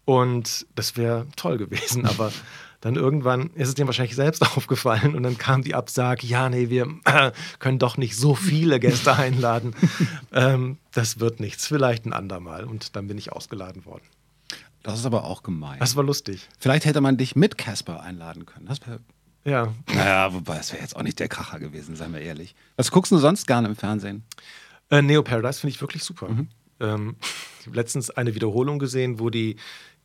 Und das wäre toll gewesen, aber dann irgendwann ist es dem wahrscheinlich selbst aufgefallen und dann kam die Absage, ja, nee, wir können doch nicht so viele Gäste einladen. ähm, das wird nichts, vielleicht ein andermal. Und dann bin ich ausgeladen worden. Das ist aber auch gemein. Das war lustig. Vielleicht hätte man dich mit Casper einladen können. Das Ja. naja, wobei, das wäre jetzt auch nicht der Kracher gewesen, seien wir ehrlich. Was guckst du sonst gerne im Fernsehen? Äh, Neo Paradise finde ich wirklich super. Ähm, ich habe letztens eine Wiederholung gesehen, wo die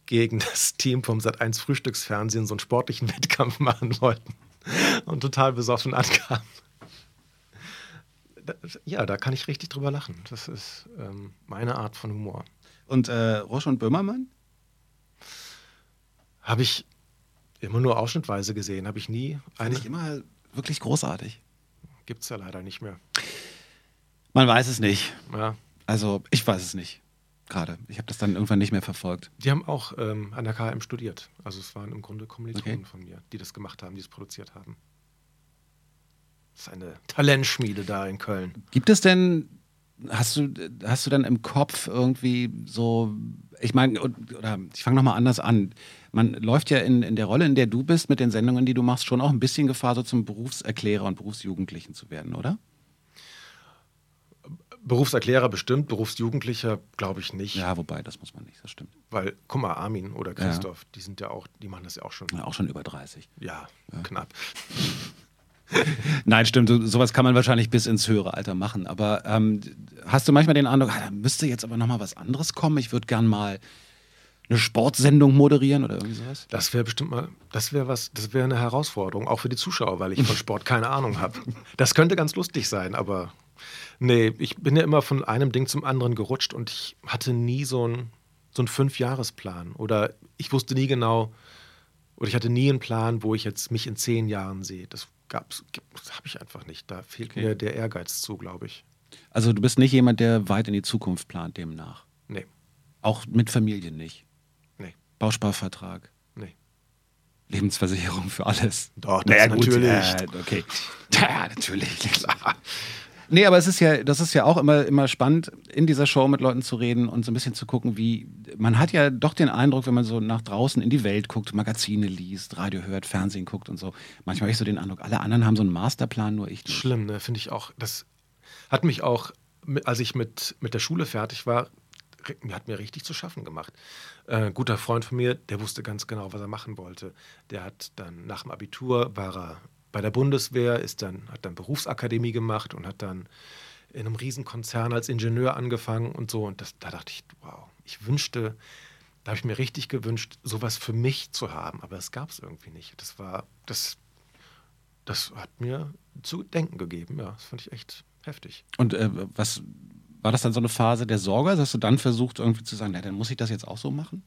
gegen das Team vom Sat1 Frühstücksfernsehen so einen sportlichen Wettkampf machen wollten und total besoffen ankamen. Ja, da kann ich richtig drüber lachen. Das ist ähm, meine Art von Humor. Und äh, Roche und Böhmermann? Habe ich immer nur ausschnittweise gesehen, habe ich nie. Fand ich immer wirklich großartig. Gibt es ja leider nicht mehr. Man weiß es nicht. Ja. Also ich weiß es nicht. Gerade. Ich habe das dann irgendwann nicht mehr verfolgt. Die haben auch ähm, an der KM studiert. Also es waren im Grunde Kommilitonen Okay. von mir, die das gemacht haben, die es produziert haben. Das ist eine Talentschmiede da in Köln. Gibt es denn, hast du, hast du dann im Kopf irgendwie so, ich meine, oder ich fange nochmal anders an. Man läuft ja in, in der Rolle, in der du bist, mit den Sendungen, die du machst, schon auch ein bisschen Gefahr, so zum Berufserklärer und Berufsjugendlichen zu werden, oder? Berufserklärer bestimmt, Berufsjugendlicher glaube ich nicht. Ja, wobei, das muss man nicht, das stimmt. Weil, guck mal, Armin oder Christoph, die sind ja auch, die machen das ja auch schon. Ja, auch schon über 30. Ja, knapp. Nein, stimmt, so, sowas kann man wahrscheinlich bis ins höhere Alter machen. Aber ähm, hast du manchmal den Eindruck, ah, da müsste jetzt aber nochmal was anderes kommen? Ich würde gern mal eine Sportsendung moderieren oder irgendwie sowas? Das wäre bestimmt mal, das wäre was, das wäre eine Herausforderung, auch für die Zuschauer, weil ich von Sport keine Ahnung habe. Das könnte ganz lustig sein, aber nee, ich bin ja immer von einem Ding zum anderen gerutscht und ich hatte nie so einen so einen Fünfjahresplan oder ich wusste nie genau oder ich hatte nie einen Plan, wo ich jetzt mich in zehn Jahren sehe. Das gab's, das habe ich einfach nicht. Da fehlt Okay. mir der Ehrgeiz zu, glaube ich. Also du bist nicht jemand, der weit in die Zukunft plant demnach. Nee, Auch mit Familie nicht. nee, Bausparvertrag. nee. Lebensversicherung für alles. Doch, das natürlich. Äh, okay. Ja, natürlich. Klar. Nee, aber es ist ja, das ist ja auch immer, immer spannend, in dieser Show mit Leuten zu reden und so ein bisschen zu gucken, wie. Man hat ja doch den Eindruck, wenn man so nach draußen in die Welt guckt, Magazine liest, Radio hört, Fernsehen guckt und so. Manchmal habe ich so den Eindruck, alle anderen haben so einen Masterplan, nur ich nicht. Schlimm, ne? Finde ich auch. Das hat mich auch, als ich mit, mit der Schule fertig war, hat mir richtig zu schaffen gemacht. Äh, ein guter Freund von mir, der wusste ganz genau, was er machen wollte. Der hat dann nach dem Abitur war er bei der Bundeswehr, ist dann, hat dann Berufsakademie gemacht und hat dann in einem Riesenkonzern als Ingenieur angefangen und so. Und das, da dachte ich, wow, ich wünschte, da habe ich mir richtig gewünscht, sowas für mich zu haben. Aber es gab es irgendwie nicht. Das war, das, das hat mir zu denken gegeben. Ja, das fand ich echt heftig. Und äh, was war das dann so eine Phase der Sorge? Also Hast du dann versucht, irgendwie zu sagen, na, dann muss ich das jetzt auch so machen?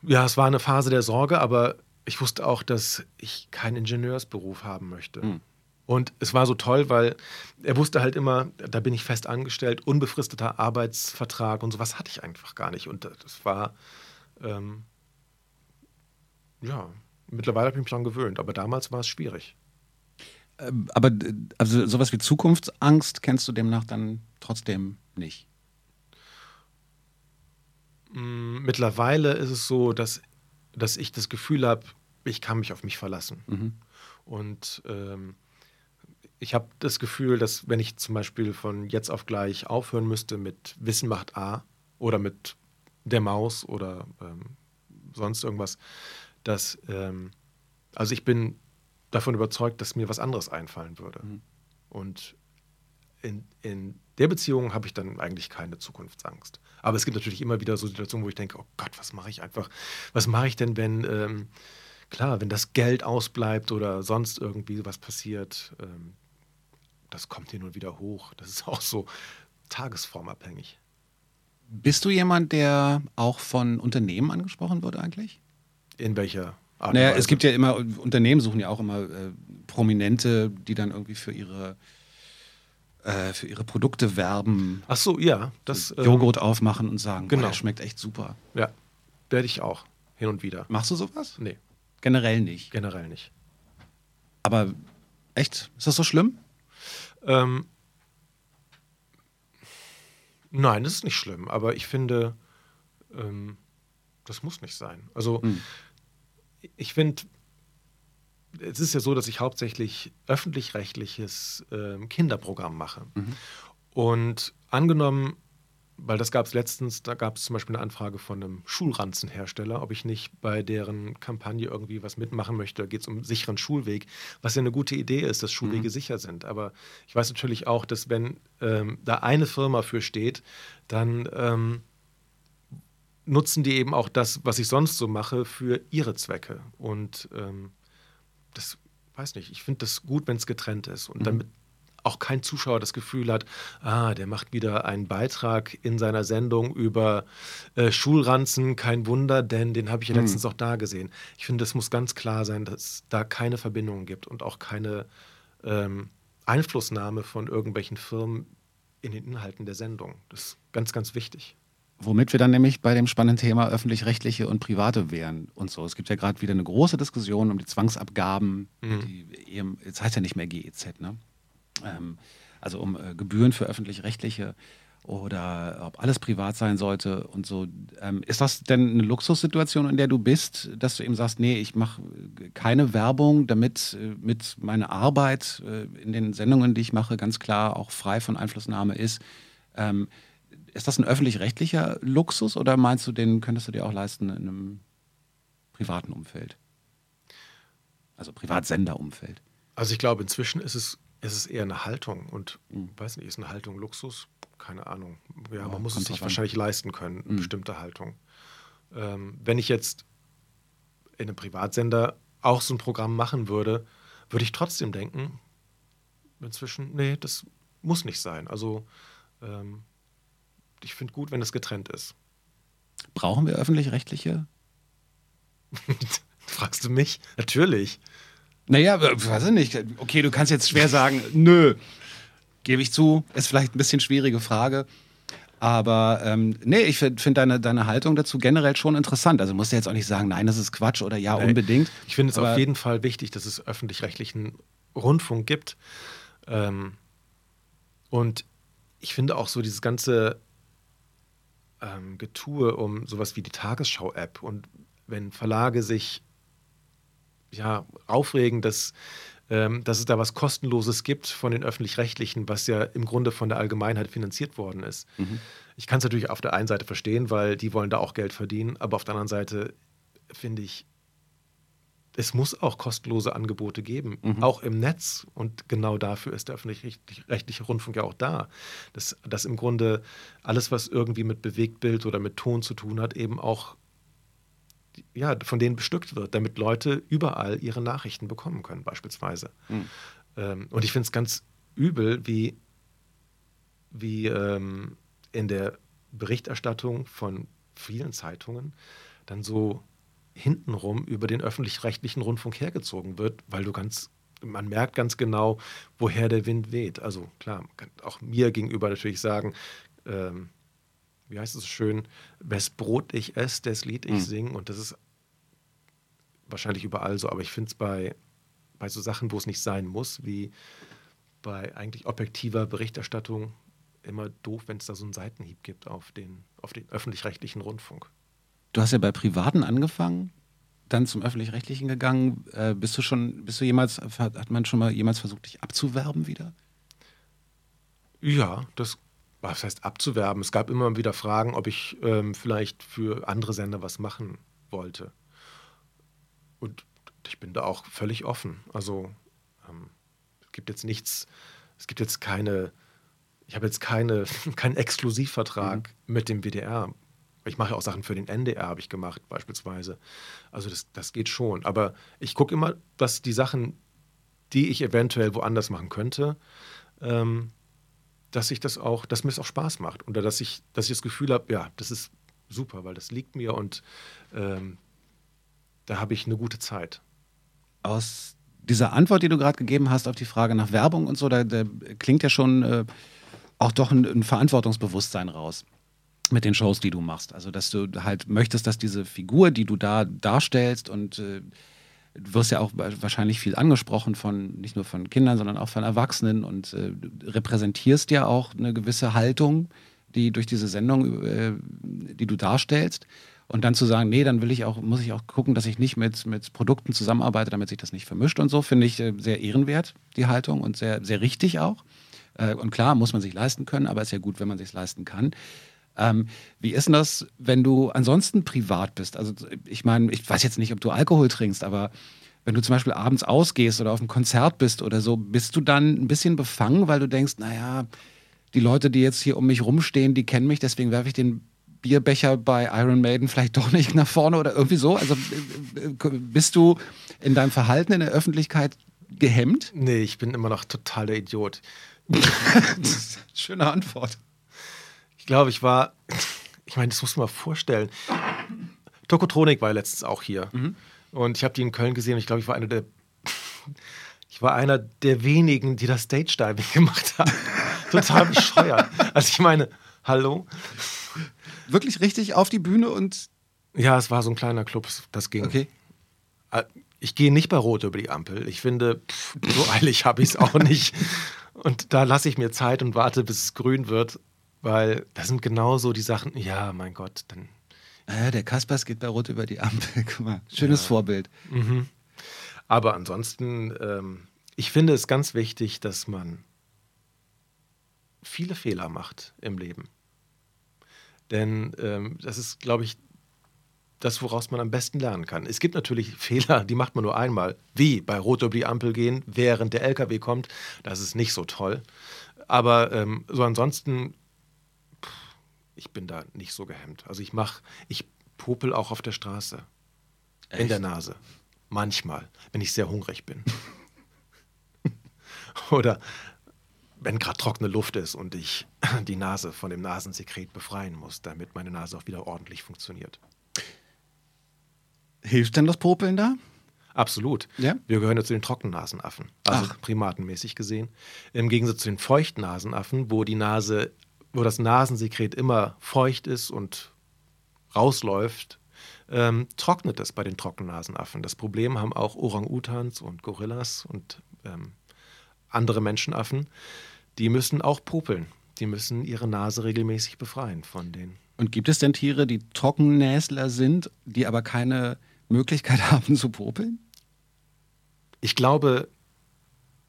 Ja, es war eine Phase der Sorge, aber ich wusste auch, dass ich keinen Ingenieursberuf haben möchte. Hm. Und es war so toll, weil er wusste halt immer, da bin ich fest angestellt, unbefristeter Arbeitsvertrag und sowas hatte ich einfach gar nicht. Und das war, ähm, ja, mittlerweile habe ich mich daran gewöhnt, aber damals war es schwierig. Ähm, aber äh, also sowas wie Zukunftsangst kennst du demnach dann trotzdem nicht. Mm, Mittlerweile ist es so, dass, dass ich das Gefühl habe, ich kann mich auf mich verlassen. Mhm. Und ähm, ich habe das Gefühl, dass wenn ich zum Beispiel von jetzt auf gleich aufhören müsste mit Wissen macht A oder mit der Maus oder ähm, sonst irgendwas, dass, ähm, also ich bin davon überzeugt, dass mir was anderes einfallen würde. Und in, in der Beziehung habe ich dann eigentlich keine Zukunftsangst. Aber es gibt natürlich immer wieder so Situationen, wo ich denke, oh Gott, was mache ich einfach, was mache ich denn, wenn, ähm, klar, wenn das Geld ausbleibt oder sonst irgendwie was passiert, ähm, das kommt hin und wieder hoch. Das ist auch so tagesformabhängig. Bist du jemand, der auch von Unternehmen angesprochen wird eigentlich? In welcher Art Naja, es gibt ja immer, Unternehmen suchen ja auch immer äh, Prominente, die dann irgendwie für ihre, äh, für ihre Produkte werben, Ach so, ja, das ähm, Joghurt aufmachen und sagen, genau. boah, der schmeckt echt super. Ja, werde ich auch hin und wieder. Machst du sowas? Nee, Generell nicht. generell nicht. Aber echt? Ist das so schlimm? Ähm, nein, das ist nicht schlimm, aber ich finde, ähm, das muss nicht sein. Also Hm. ich finde, es ist ja so, dass ich hauptsächlich öffentlich-rechtliches ähm, Kinderprogramm mache. Und angenommen, weil das gab es letztens, da gab es zum Beispiel eine Anfrage von einem Schulranzenhersteller, ob ich nicht bei deren Kampagne irgendwie was mitmachen möchte. Da geht es um sicheren Schulweg, was ja eine gute Idee ist, dass Schulwege sicher sind. Aber ich weiß natürlich auch, dass wenn ähm, da eine Firma für steht, dann ähm, nutzen die eben auch das, was ich sonst so mache, für ihre Zwecke. Und ähm, das weiß nicht, ich finde das gut, wenn es getrennt ist und mhm. damit auch kein Zuschauer das Gefühl hat, ah, der macht wieder einen Beitrag in seiner Sendung über äh, Schulranzen, kein Wunder, denn den habe ich ja mhm. letztens auch da gesehen. Ich finde, es muss ganz klar sein, dass es da keine Verbindungen gibt und auch keine ähm, Einflussnahme von irgendwelchen Firmen in den Inhalten der Sendung. Das ist ganz, ganz wichtig. Womit wir dann nämlich bei dem spannenden Thema öffentlich-rechtliche und private wären und so. Es gibt ja gerade wieder eine große Diskussion um die Zwangsabgaben, mhm. die, jetzt heißt ja nicht mehr GEZ, ne? Ähm, also um äh, Gebühren für öffentlich-rechtliche oder ob alles privat sein sollte und so. Ähm, ist das denn eine Luxussituation, in der du bist, dass du eben sagst, nee, ich mache keine Werbung, damit äh, mit meiner Arbeit äh, in den Sendungen, die ich mache, ganz klar auch frei von Einflussnahme ist? Ähm, ist das ein öffentlich-rechtlicher Luxus oder meinst du, den könntest du dir auch leisten in einem privaten Umfeld? Also Privatsenderumfeld. Also ich glaube, inzwischen ist es, ist es eher eine Haltung und mhm. weiß nicht, ist eine Haltung Luxus? Keine Ahnung. Ja, ja man muss es sich wahrscheinlich leisten können, eine mhm. bestimmte Haltung. Ähm, wenn ich jetzt in einem Privatsender auch so ein Programm machen würde, würde ich trotzdem denken, inzwischen, nee, das muss nicht sein. Also ähm, ich finde gut, wenn es getrennt ist. Brauchen wir öffentlich-rechtliche? Fragst du mich? Natürlich. Naja, weiß ich nicht. Okay, du kannst jetzt schwer sagen, nö. Gebe ich zu, ist vielleicht ein bisschen schwierige Frage. Aber ähm, nee, ich finde find deine, deine Haltung dazu generell schon interessant. Also musst du jetzt auch nicht sagen, nein, das ist Quatsch oder ja, nee, unbedingt. Ich finde es auf jeden Fall wichtig, dass es öffentlich-rechtlichen Rundfunk gibt. Ähm, und ich finde auch so dieses ganze ähm, Getue um sowas wie die Tagesschau-App und wenn Verlage sich ja aufregen, dass, ähm, dass es da was Kostenloses gibt von den öffentlich-rechtlichen, was ja im Grunde von der Allgemeinheit finanziert worden ist. Mhm. Ich kann es natürlich auf der einen Seite verstehen, weil die wollen da auch Geld verdienen, aber auf der anderen Seite finde ich, es muss auch kostenlose Angebote geben, mhm. auch im Netz. Und genau dafür ist der öffentlich-rechtliche Rundfunk ja auch da. Dass, dass im Grunde alles, was irgendwie mit Bewegtbild oder mit Ton zu tun hat, eben auch ja, von denen bestückt wird, damit Leute überall ihre Nachrichten bekommen können, beispielsweise. Mhm. Ähm, und ich finde es ganz übel, wie, wie ähm, in der Berichterstattung von vielen Zeitungen dann so hintenrum über den öffentlich-rechtlichen Rundfunk hergezogen wird, weil du ganz, man merkt ganz genau, woher der Wind weht. Also klar, man kann auch mir gegenüber natürlich sagen, ähm, wie heißt es schön, wes Brot ich esse, das Lied ich mhm. singe. Und das ist wahrscheinlich überall so, aber ich finde es bei, bei so Sachen, wo es nicht sein muss, wie bei eigentlich objektiver Berichterstattung, immer doof, wenn es da so einen Seitenhieb gibt auf den, auf den öffentlich-rechtlichen Rundfunk. Du hast ja bei Privaten angefangen, dann zum Öffentlich-Rechtlichen gegangen. Äh, bist du schon, bist du jemals, hat man schon mal jemals versucht, dich abzuwerben wieder? Ja, das was heißt abzuwerben. Es gab immer wieder Fragen, ob ich ähm, vielleicht für andere Sender was machen wollte. Und ich bin da auch völlig offen. Also ähm, es gibt jetzt nichts, es gibt jetzt keine, ich habe jetzt keine, keinen Exklusivvertrag mhm. mit dem WDR. Ich mache auch Sachen für den NDR, habe ich gemacht, beispielsweise. Also das, das geht schon. Aber ich gucke immer, dass die Sachen, die ich eventuell woanders machen könnte, ähm, dass ich das auch, dass mir es auch Spaß macht. Oder dass ich, dass ich das Gefühl habe, ja, das ist super, weil das liegt mir und ähm, da habe ich eine gute Zeit. Aus dieser Antwort, die du gerade gegeben hast auf die Frage nach Werbung und so, da, da klingt ja schon äh, auch doch ein, ein Verantwortungsbewusstsein raus mit den Shows, die du machst. Also, dass du halt möchtest, dass diese Figur, die du da darstellst und äh, du wirst ja auch wahrscheinlich viel angesprochen von nicht nur von Kindern, sondern auch von Erwachsenen und äh, repräsentierst ja auch eine gewisse Haltung, die durch diese Sendung, äh, die du darstellst. Und dann zu sagen, nee, dann will ich auch, muss ich auch gucken, dass ich nicht mit, mit Produkten zusammenarbeite, damit sich das nicht vermischt und so, finde ich äh, sehr ehrenwert, die Haltung und sehr, sehr richtig auch. Äh, und klar, muss man sich leisten können, aber ist ja gut, wenn man sich leisten kann. Ähm, wie ist denn das, wenn du ansonsten privat bist? Also ich meine, ich weiß jetzt nicht, ob du Alkohol trinkst, aber wenn du zum Beispiel abends ausgehst oder auf einem Konzert bist oder so, bist du dann ein bisschen befangen, weil du denkst, naja, die Leute, die jetzt hier um mich rumstehen, die kennen mich, deswegen werfe ich den Bierbecher bei Iron Maiden vielleicht doch nicht nach vorne oder irgendwie so? Also bist du in deinem Verhalten in der Öffentlichkeit gehemmt? Nee, ich bin immer noch total der Idiot. Schöne Antwort. Ich glaube, ich war, ich meine, das muss man mal vorstellen. Tokotronik war letztens auch hier. Und ich habe die in Köln gesehen und ich glaube, ich war einer der, ich war einer der wenigen, die das Stage-Diving gemacht haben. Total bescheuert. Also ich meine, hallo? Wirklich richtig auf die Bühne und. Ja, es war so ein kleiner Club, das ging. Okay. Äh, Ich gehe nicht bei Rot über die Ampel. Ich finde, pff, so eilig habe ich es auch nicht. Und da lasse ich mir Zeit und warte, bis es grün wird, weil das sind genau so die Sachen. Ja, mein Gott, dann. Äh, der Kaspers geht bei Rot über die Ampel. Guck mal, schönes Vorbild. Aber ansonsten, ähm, ich finde es ganz wichtig, dass man viele Fehler macht im Leben. Denn ähm, das ist, glaube ich, das, woraus man am besten lernen kann. Es gibt natürlich Fehler, die macht man nur einmal, wie bei Rot über die Ampel gehen, während der LKW kommt. Das ist nicht so toll. Aber ähm, so ansonsten, ich bin da nicht so gehemmt. Also ich mache, ich popel auch auf der Straße. In der Nase. Manchmal, wenn ich sehr hungrig bin. Oder wenn gerade trockene Luft ist und ich die Nase von dem Nasensekret befreien muss, damit meine Nase auch wieder ordentlich funktioniert. Hilft denn das Popeln da? Absolut. Ja? Wir gehören ja zu den Trockennasenaffen, also Ach. primatenmäßig gesehen. Im Gegensatz zu den Feuchtnasenaffen, wo die Nase, wo das Nasensekret immer feucht ist und rausläuft, ähm, trocknet es bei den Trockennasenaffen. Das Problem haben auch Orang-Utans und Gorillas und ähm, andere Menschenaffen. Die müssen auch popeln. Die müssen ihre Nase regelmäßig befreien von den. Und gibt es denn Tiere, die Trockennäsler sind, die aber keine Möglichkeit haben zu popeln? Ich glaube,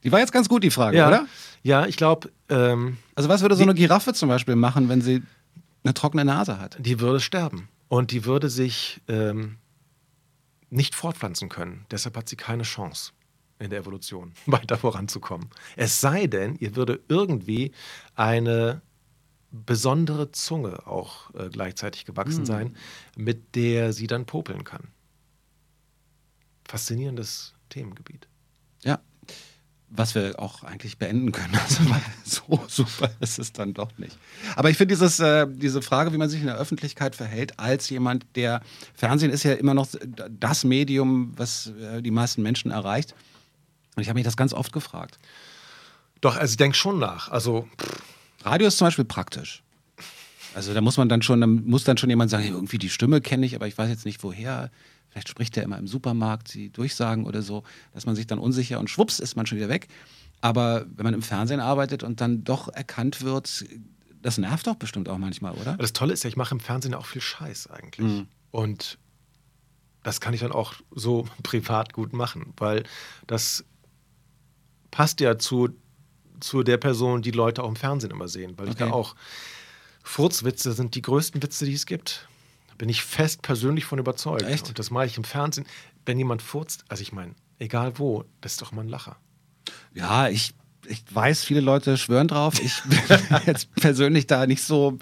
Die war jetzt ganz gut, die Frage, ja, oder? ja, ich glaube, ähm, Also was würde so Die- eine Giraffe zum Beispiel machen, wenn sie eine trockene Nase hat? die würde sterben. Und die würde sich ähm, nicht fortpflanzen können. Deshalb hat sie keine Chance in der Evolution weiter voranzukommen. Es sei denn, ihr würde irgendwie eine besondere Zunge auch äh, gleichzeitig gewachsen sein, mit der sie dann popeln kann. Faszinierendes Themengebiet. Was wir auch eigentlich beenden können. Also, so super ist es dann doch nicht. Aber ich finde äh, diese Frage, wie man sich in der Öffentlichkeit verhält, als jemand, der Fernsehen ist ja immer noch das Medium, was äh, die meisten Menschen erreicht. Und ich habe mich das ganz oft gefragt. Doch, also ich denke schon nach. Also, Radio ist zum Beispiel praktisch. Also da muss man dann schon, da muss dann schon jemand sagen, irgendwie die Stimme kenne ich, aber ich weiß jetzt nicht woher. Vielleicht spricht er immer im Supermarkt, die Durchsagen oder so, dass man sich dann unsicher und schwupps ist man schon wieder weg. Aber wenn man im Fernsehen arbeitet und dann doch erkannt wird, das nervt doch bestimmt auch manchmal, oder? Das Tolle ist ja, ich mache im Fernsehen auch viel Scheiß eigentlich. Und das kann ich dann auch so privat gut machen, weil das passt ja zu, zu der Person, die Leute auch im Fernsehen immer sehen. Weil ich da Okay. auch Furzwitze sind die größten Witze, die es gibt. Bin ich fest persönlich von überzeugt. Echt? Und das mache ich im Fernsehen. Wenn jemand furzt, also ich meine, egal wo, das ist doch mal ein Lacher. Ja, ich, ich weiß, viele Leute schwören drauf. Ich bin jetzt persönlich da nicht so.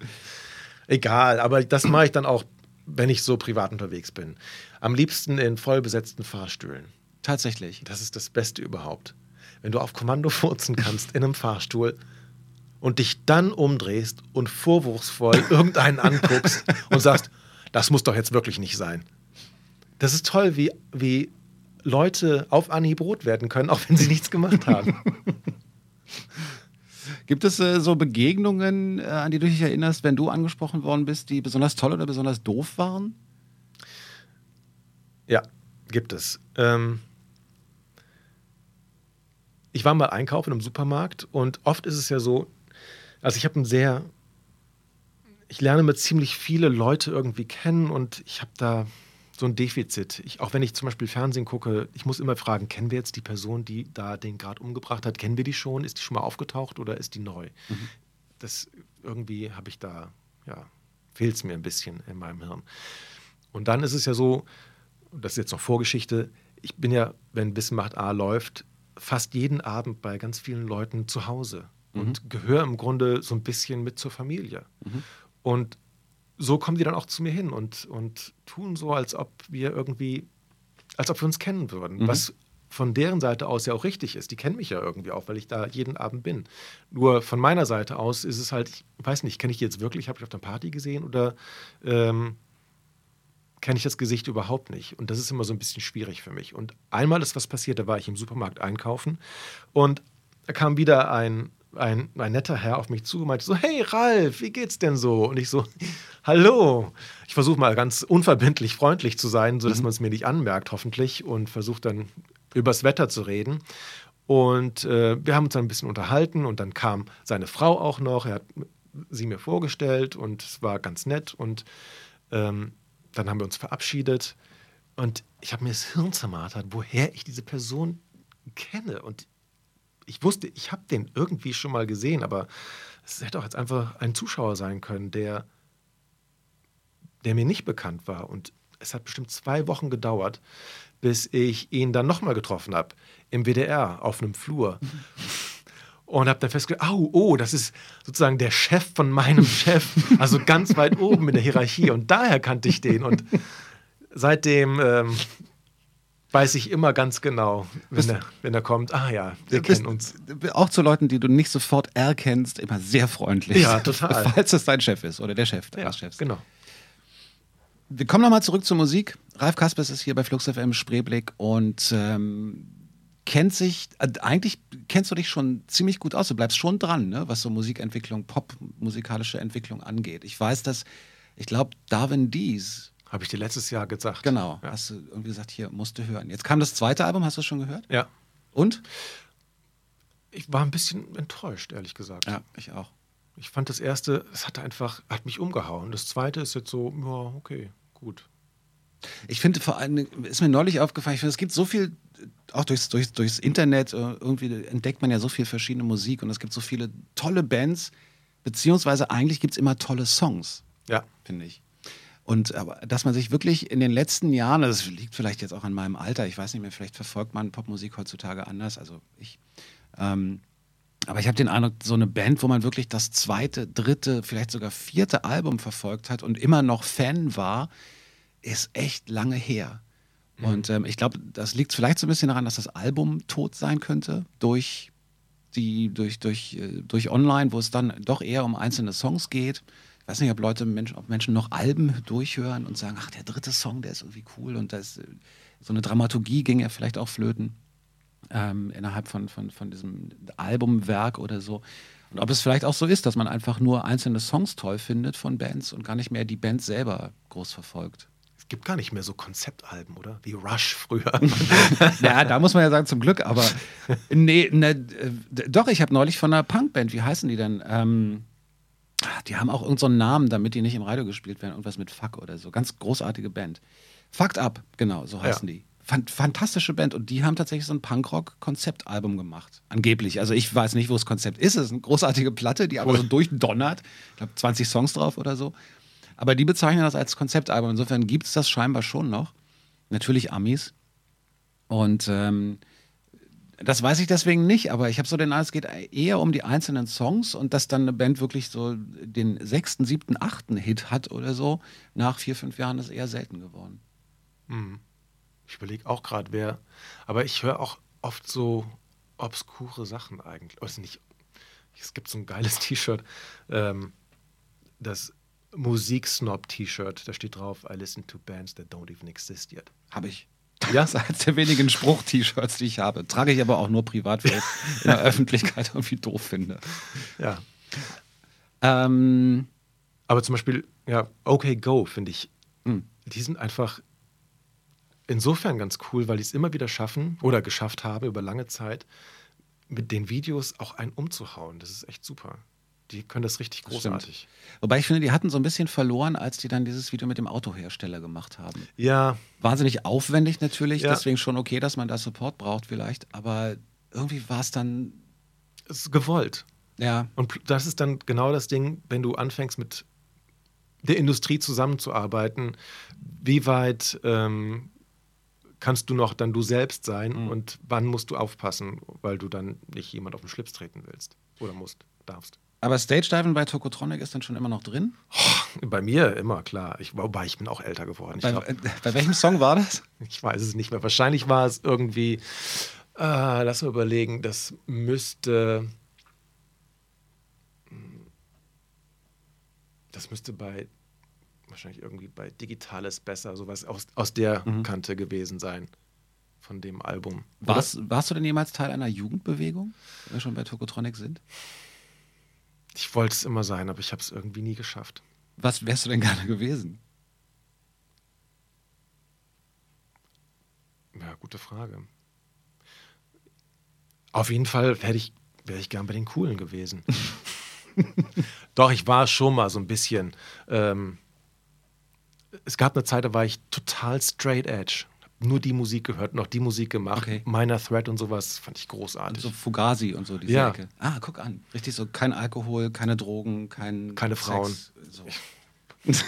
Egal, aber das mache ich dann auch, wenn ich so privat unterwegs bin. Am liebsten in vollbesetzten Fahrstühlen. Tatsächlich. Das ist das Beste überhaupt. Wenn du auf Kommando furzen kannst in einem Fahrstuhl und dich dann umdrehst und vorwurfsvoll irgendeinen anguckst und sagst, das muss doch jetzt wirklich nicht sein. Das ist toll, wie, wie Leute auf Anhieb rot werden können, auch wenn sie nichts gemacht haben. Gibt es äh, so Begegnungen, äh, an die du dich erinnerst, wenn du angesprochen worden bist, die besonders toll oder besonders doof waren? Ja, gibt es. Ähm ich war mal einkaufen im Supermarkt und oft ist es ja so, also ich habe ein sehr, ich lerne mit ziemlich viele Leute irgendwie kennen und ich habe da so ein Defizit. Ich, auch wenn ich zum Beispiel Fernsehen gucke, ich muss immer fragen, kennen wir jetzt die Person, die da den gerade umgebracht hat, kennen wir die schon? Ist die schon mal aufgetaucht oder ist die neu? Das irgendwie habe ich da, ja, fehlt es mir ein bisschen in meinem Hirn. Und dann ist es ja so, das ist jetzt noch Vorgeschichte, ich bin ja, wenn Wissen macht A läuft, fast jeden Abend bei ganz vielen Leuten zu Hause und gehöre im Grunde so ein bisschen mit zur Familie. Und so kommen die dann auch zu mir hin und, und tun so, als ob wir irgendwie, als ob wir uns kennen würden. Mhm. Was von deren Seite aus ja auch richtig ist. Die kennen mich ja irgendwie auch, weil ich da jeden Abend bin. Nur von meiner Seite aus ist es halt, ich weiß nicht, kenne ich die jetzt wirklich? Habe ich auf der Party gesehen oder ähm, kenne ich das Gesicht überhaupt nicht? Und das ist immer so ein bisschen schwierig für mich. Und einmal ist was passiert, da war ich im Supermarkt einkaufen und da kam wieder ein, ein, ein netter Herr auf mich zu und meinte so, hey Ralf, wie geht's denn so? Und ich so, hallo. Ich versuche mal ganz unverbindlich freundlich zu sein, sodass man es mir nicht anmerkt, hoffentlich, und versuche dann übers Wetter zu reden. Und äh, wir haben uns dann ein bisschen unterhalten und dann kam seine Frau auch noch. Er hat sie mir vorgestellt und es war ganz nett. Und ähm, dann haben wir uns verabschiedet. Und ich habe mir das Hirn zermartert, woher ich diese Person kenne. Und ich wusste, ich habe den irgendwie schon mal gesehen, aber es hätte auch jetzt einfach ein Zuschauer sein können, der, der mir nicht bekannt war. Und es hat bestimmt zwei Wochen gedauert, bis ich ihn dann nochmal getroffen habe im WDR auf einem Flur. Und habe dann festgestellt, au, oh, das ist sozusagen der Chef von meinem Chef, also ganz weit oben in der Hierarchie. Und daher kannte ich den. Und seitdem ähm, weiß ich immer ganz genau, wenn er, wenn er kommt, ah ja, wir kennen uns. auch zu Leuten, die du nicht sofort erkennst, immer sehr freundlich. Ja, total. Falls es dein Chef ist oder der Chef Ja, deines Chefs. genau. Wir kommen nochmal zurück zur Musik. Ralf Kaspers ist hier bei Flux FM Spreeblick und ähm, kennt sich, äh, eigentlich kennst du dich schon ziemlich gut aus. Du bleibst schon dran, ne, was so Musikentwicklung, Pop-musikalische Entwicklung angeht. Ich weiß, dass, ich glaube, Darwin Dees, Habe ich dir letztes Jahr gesagt. genau, Ja. hast du irgendwie gesagt, hier musst du hören. Jetzt kam das zweite Album, hast du es schon gehört? ja. Und? Ich war ein bisschen enttäuscht, ehrlich gesagt. Ja, ich auch. Ich fand das erste, es hat einfach, hat mich umgehauen. Das zweite ist jetzt so, ja, okay, gut. Ich finde vor allem, ist mir neulich aufgefallen, ich finde, es gibt so viel, auch durchs, durchs, durchs Internet, äh, irgendwie entdeckt man ja so viel verschiedene Musik und es gibt so viele tolle Bands, beziehungsweise eigentlich gibt es immer tolle Songs, Ja. finde ich. Und aber, dass man sich wirklich in den letzten Jahren, das liegt vielleicht jetzt auch an meinem Alter, ich weiß nicht mehr, vielleicht verfolgt man Popmusik heutzutage anders, also ich. Ähm, aber ich habe den Eindruck, so eine Band, wo man wirklich das zweite, dritte, vielleicht sogar vierte Album verfolgt hat und immer noch Fan war, ist echt lange her. Und ähm, ich glaube, das liegt vielleicht so ein bisschen daran, dass das Album tot sein könnte durch die, durch, durch, äh, durch online, wo es dann doch eher um einzelne Songs geht. Ich weiß nicht, ob Leute, Menschen, ob Menschen noch Alben durchhören und sagen, ach, der dritte Song, der ist irgendwie cool und da ist äh, so eine Dramaturgie ging ja vielleicht auch flöten ähm, innerhalb von, von, von diesem Albumwerk oder so. Und ob es vielleicht auch so ist, dass man einfach nur einzelne Songs toll findet von Bands und gar nicht mehr die Band selber groß verfolgt. Es gibt gar nicht mehr so Konzeptalben, oder? Wie Rush früher. Ja, da muss man ja sagen, zum Glück, aber nee, ne, doch, ich habe neulich von einer Punkband, wie heißen die denn? Ähm, die haben auch irgendeinen so Namen, damit die nicht im Radio gespielt werden, irgendwas mit Fuck oder so. Ganz großartige Band. Fucked Up, genau, so heißen Ja. die. Fan fantastische Band und die haben tatsächlich so ein Punkrock-Konzeptalbum gemacht. Angeblich. Also ich weiß nicht, wo das Konzept ist. Es ist eine großartige Platte, die aber so durchdonnert. Ich glaube, 20 Songs drauf oder so. Aber die bezeichnen das als Konzeptalbum. Insofern gibt es das scheinbar schon noch. Natürlich Amis. Und ähm, das weiß ich deswegen nicht, aber ich habe so den Eindruck, es geht eher um die einzelnen Songs und dass dann eine Band wirklich so den sechsten, siebten, achten Hit hat oder so. Nach vier, fünf Jahren ist eher selten geworden. Ich überlege auch gerade, wer. Aber ich höre auch oft so obskure Sachen eigentlich. Also nicht, es gibt so ein geiles T-Shirt. Ähm, das Musiksnob-T-Shirt. Da steht drauf: I listen to bands that don't even exist yet. Habe ich. Ja, das ist eines der wenigen Spruch-T-Shirts, die ich habe. Trage ich aber auch nur privat, weil ich es in der Öffentlichkeit irgendwie doof finde. Ja. Ähm, Aber zum Beispiel, ja, OK Go finde ich, Hm. die sind einfach insofern ganz cool, weil die es immer wieder schaffen oder geschafft haben über lange Zeit, mit den Videos auch einen umzuhauen. Das ist echt super. Die können das richtig Das stimmt. großartig. wobei ich finde, die hatten so ein bisschen verloren, als die dann dieses Video mit dem Autohersteller gemacht haben. Ja, Wahnsinnig aufwendig natürlich, Ja. deswegen schon okay, dass man da Support braucht vielleicht, aber irgendwie war es dann, es ist gewollt. ja, Und das ist dann genau das Ding, wenn du anfängst mit der Industrie zusammenzuarbeiten, wie weit ähm, kannst du noch dann du selbst sein Mhm. und wann musst du aufpassen, weil du dann nicht jemand auf den Schlips treten willst oder musst, darfst. Aber Stage Diving bei Tokotronic ist dann schon immer noch drin? Bei mir immer, klar. Ich, wobei, ich bin auch älter geworden. Bei, glaub, äh, bei welchem Song war das? ich weiß es nicht mehr. Wahrscheinlich war es irgendwie, äh, lass mal überlegen, das müsste. Das müsste bei, wahrscheinlich irgendwie bei Digitales besser, sowas aus, aus der Kante gewesen sein. Von dem Album. Warst, warst du denn jemals Teil einer Jugendbewegung, wenn wir schon bei Tokotronic sind? Ich wollte es immer sein, aber ich habe es irgendwie nie geschafft. Was wärst du denn gerne gewesen? Ja, gute Frage. Auf jeden Fall wäre ich, wär ich gern bei den Coolen gewesen. Doch, ich war schon mal so ein bisschen. Ähm, es gab eine Zeit, da war ich total straight edge. Nur die Musik gehört, noch die Musik gemacht. Okay. Minor Threat und sowas fand ich großartig. So Fugazi und so, diese Ja. Ecke. Ah, guck an. Richtig so, kein Alkohol, keine Drogen, kein Keine Sex, Frauen. So.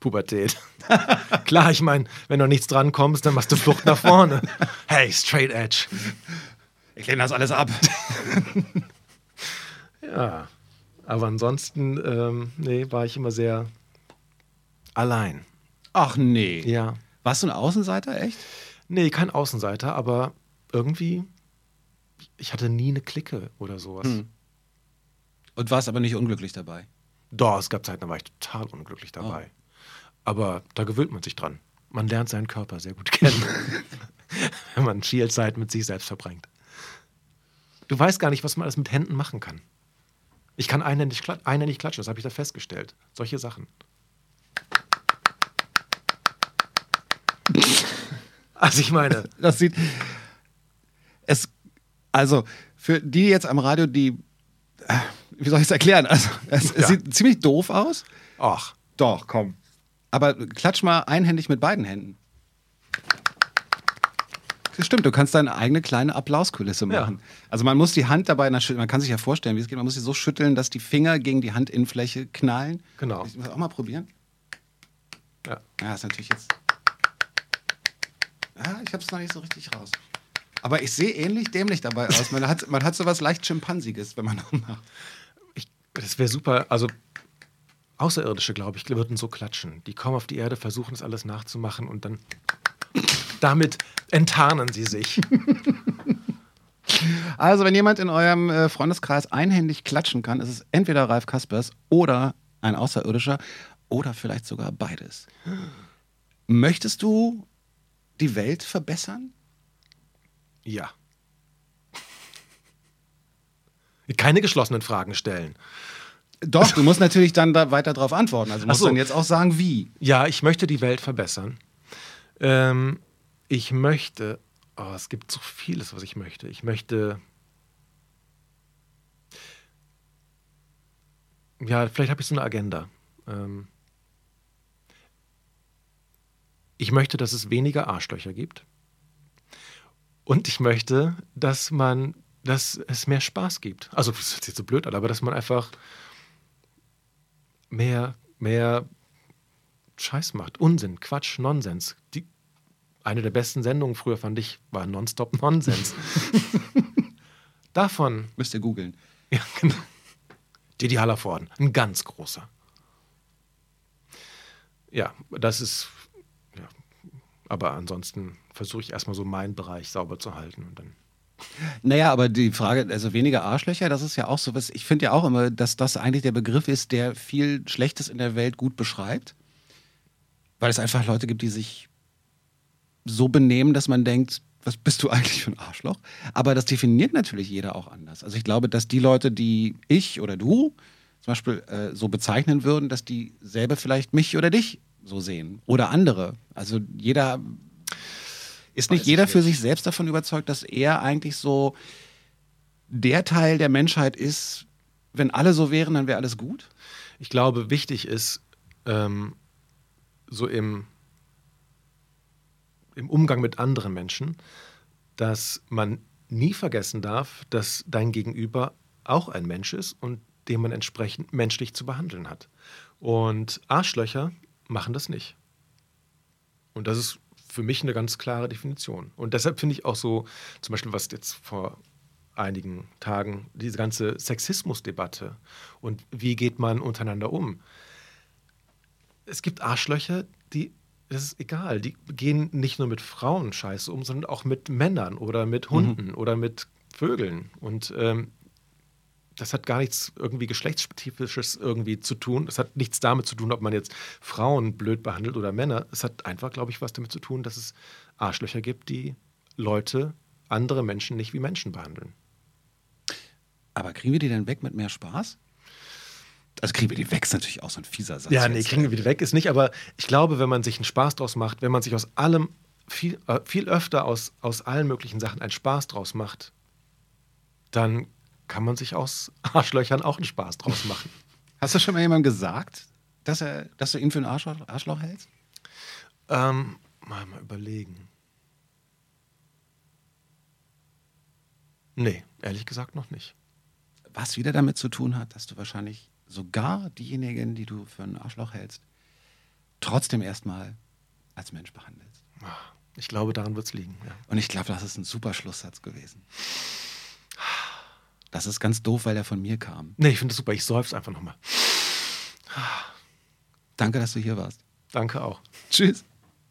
Pubertät. Klar, ich meine, wenn du nichts dran kommst, dann machst du Flucht nach vorne. Hey, straight edge. Ich lehne das alles ab. Ja, aber ansonsten, ähm, nee, war ich immer sehr allein. Ach nee. Ja. Warst du ein Außenseiter, echt? Nee, kein Außenseiter, aber irgendwie, ich hatte nie eine Clique oder sowas. Hm. Und warst aber nicht unglücklich dabei. Doch, es gab Zeiten, da war ich total unglücklich dabei. Aber da gewöhnt man sich dran. Man lernt seinen Körper sehr gut kennen, wenn man viel Zeit mit sich selbst verbringt. Du weißt gar nicht, was man alles mit Händen machen kann. Ich kann einhändig klatschen, das habe ich da festgestellt. Solche Sachen. Also ich meine, Das sieht. Es. Also, für die jetzt am Radio, die. äh, Wie soll ich es erklären? Also, es, Ja. sieht ziemlich doof aus. ach, Doch, komm. Aber klatsch mal einhändig mit beiden Händen. Das stimmt, du kannst deine eigene kleine Applauskulisse Ja. machen. Also man muss die Hand dabei, man kann sich ja vorstellen, wie es geht, man muss sie so schütteln, dass die Finger gegen die Handinnenfläche knallen. Genau. Ich muss auch mal probieren. ja. Ja, ist natürlich jetzt. Ja, ich hab's noch nicht so richtig raus. Aber ich sehe ähnlich dämlich dabei aus. Man hat, man hat sowas leicht Schimpansiges, wenn man noch macht. Ich, das wäre super. Also Außerirdische, glaube ich, würden so klatschen. Die kommen auf die Erde, versuchen es alles nachzumachen und dann damit enttarnen sie sich. Also, wenn jemand in eurem äh, Freundeskreis einhändig klatschen kann, ist es entweder Ralf Kaspers oder ein Außerirdischer oder vielleicht sogar beides. Möchtest du die Welt verbessern? Ja. Keine geschlossenen Fragen stellen. Doch, du musst natürlich dann da weiter darauf antworten. Also musst so. dann jetzt auch sagen, wie. Ja, ich möchte die Welt verbessern. Ähm, ich möchte, oh, es gibt so vieles, was ich möchte. Ich möchte, ja, vielleicht habe ich so eine Agenda. Ähm, ich möchte, dass es weniger Arschlöcher gibt. Und ich möchte, dass man, dass es mehr Spaß gibt. Also, das sich jetzt so blöd aber dass man einfach mehr, mehr Scheiß macht. Unsinn, Quatsch, Nonsens. Die, eine der besten Sendungen früher fand ich, war Nonstop Nonsens. Davon, Müsst ihr googeln. ja, genau. Didi Hallervorden, ein ganz großer. Ja, das ist, aber ansonsten versuche ich erstmal so meinen Bereich sauber zu halten und dann. Naja, aber die Frage, also weniger Arschlöcher, das ist ja auch so was. Ich finde ja auch immer, dass das eigentlich der Begriff ist, der viel Schlechtes in der Welt gut beschreibt. Weil es einfach Leute gibt, die sich so benehmen, dass man denkt, was bist du eigentlich für ein Arschloch? Aber das definiert natürlich jeder auch anders. Also ich glaube, dass die Leute, die ich oder du zum Beispiel äh, so bezeichnen würden, dass die selber vielleicht mich oder dich so sehen. Oder andere. Also jeder ist nicht jeder für sich selbst davon überzeugt, dass er eigentlich so der Teil der Menschheit ist, wenn alle so wären, dann wäre alles gut? Ich glaube, wichtig ist, ähm, so im, im Umgang mit anderen Menschen, dass man nie vergessen darf, dass dein Gegenüber auch ein Mensch ist und den man entsprechend menschlich zu behandeln hat. Und Arschlöcher machen das nicht. Und das ist für mich eine ganz klare Definition. Und deshalb finde ich auch so, zum Beispiel, was jetzt vor einigen Tagen, diese ganze Sexismusdebatte und wie geht man untereinander um. Es gibt Arschlöcher, die, das ist egal, die gehen nicht nur mit Frauen scheiße um, sondern auch mit Männern oder mit Hunden oder mit Vögeln. Und ähm, das hat gar nichts irgendwie geschlechtsspezifisches irgendwie zu tun. Das hat nichts damit zu tun, ob man jetzt Frauen blöd behandelt oder Männer. Es hat einfach, glaube ich, was damit zu tun, dass es Arschlöcher gibt, die Leute, andere Menschen nicht wie Menschen behandeln. Aber kriegen wir die denn weg mit mehr Spaß? Also kriegen wir die weg, ist natürlich auch so ein fieser Satz. Ja, nee, jetzt. kriegen wir wieder weg ist nicht, aber ich glaube, wenn man sich einen Spaß draus macht, wenn man sich aus allem viel, äh, viel öfter aus, aus allen möglichen Sachen einen Spaß draus macht, dann kann man sich aus Arschlöchern auch einen Spaß draus machen. Hast du schon mal jemandem gesagt, dass, er, dass du ihn für ein Arschloch, Arschloch hältst? ähm, mal, mal überlegen. Nee, ehrlich gesagt noch nicht. Was wieder damit zu tun hat, dass du wahrscheinlich sogar diejenigen, die du für ein Arschloch hältst, trotzdem erstmal als Mensch behandelst. Ich glaube, daran wird es liegen. Ja. Und ich glaube, das ist ein super Schlusssatz gewesen. Das ist ganz doof, weil er von mir kam. Nee, ich finde das super. Ich seufze einfach nochmal. Danke, dass du hier warst. Danke auch. Tschüss.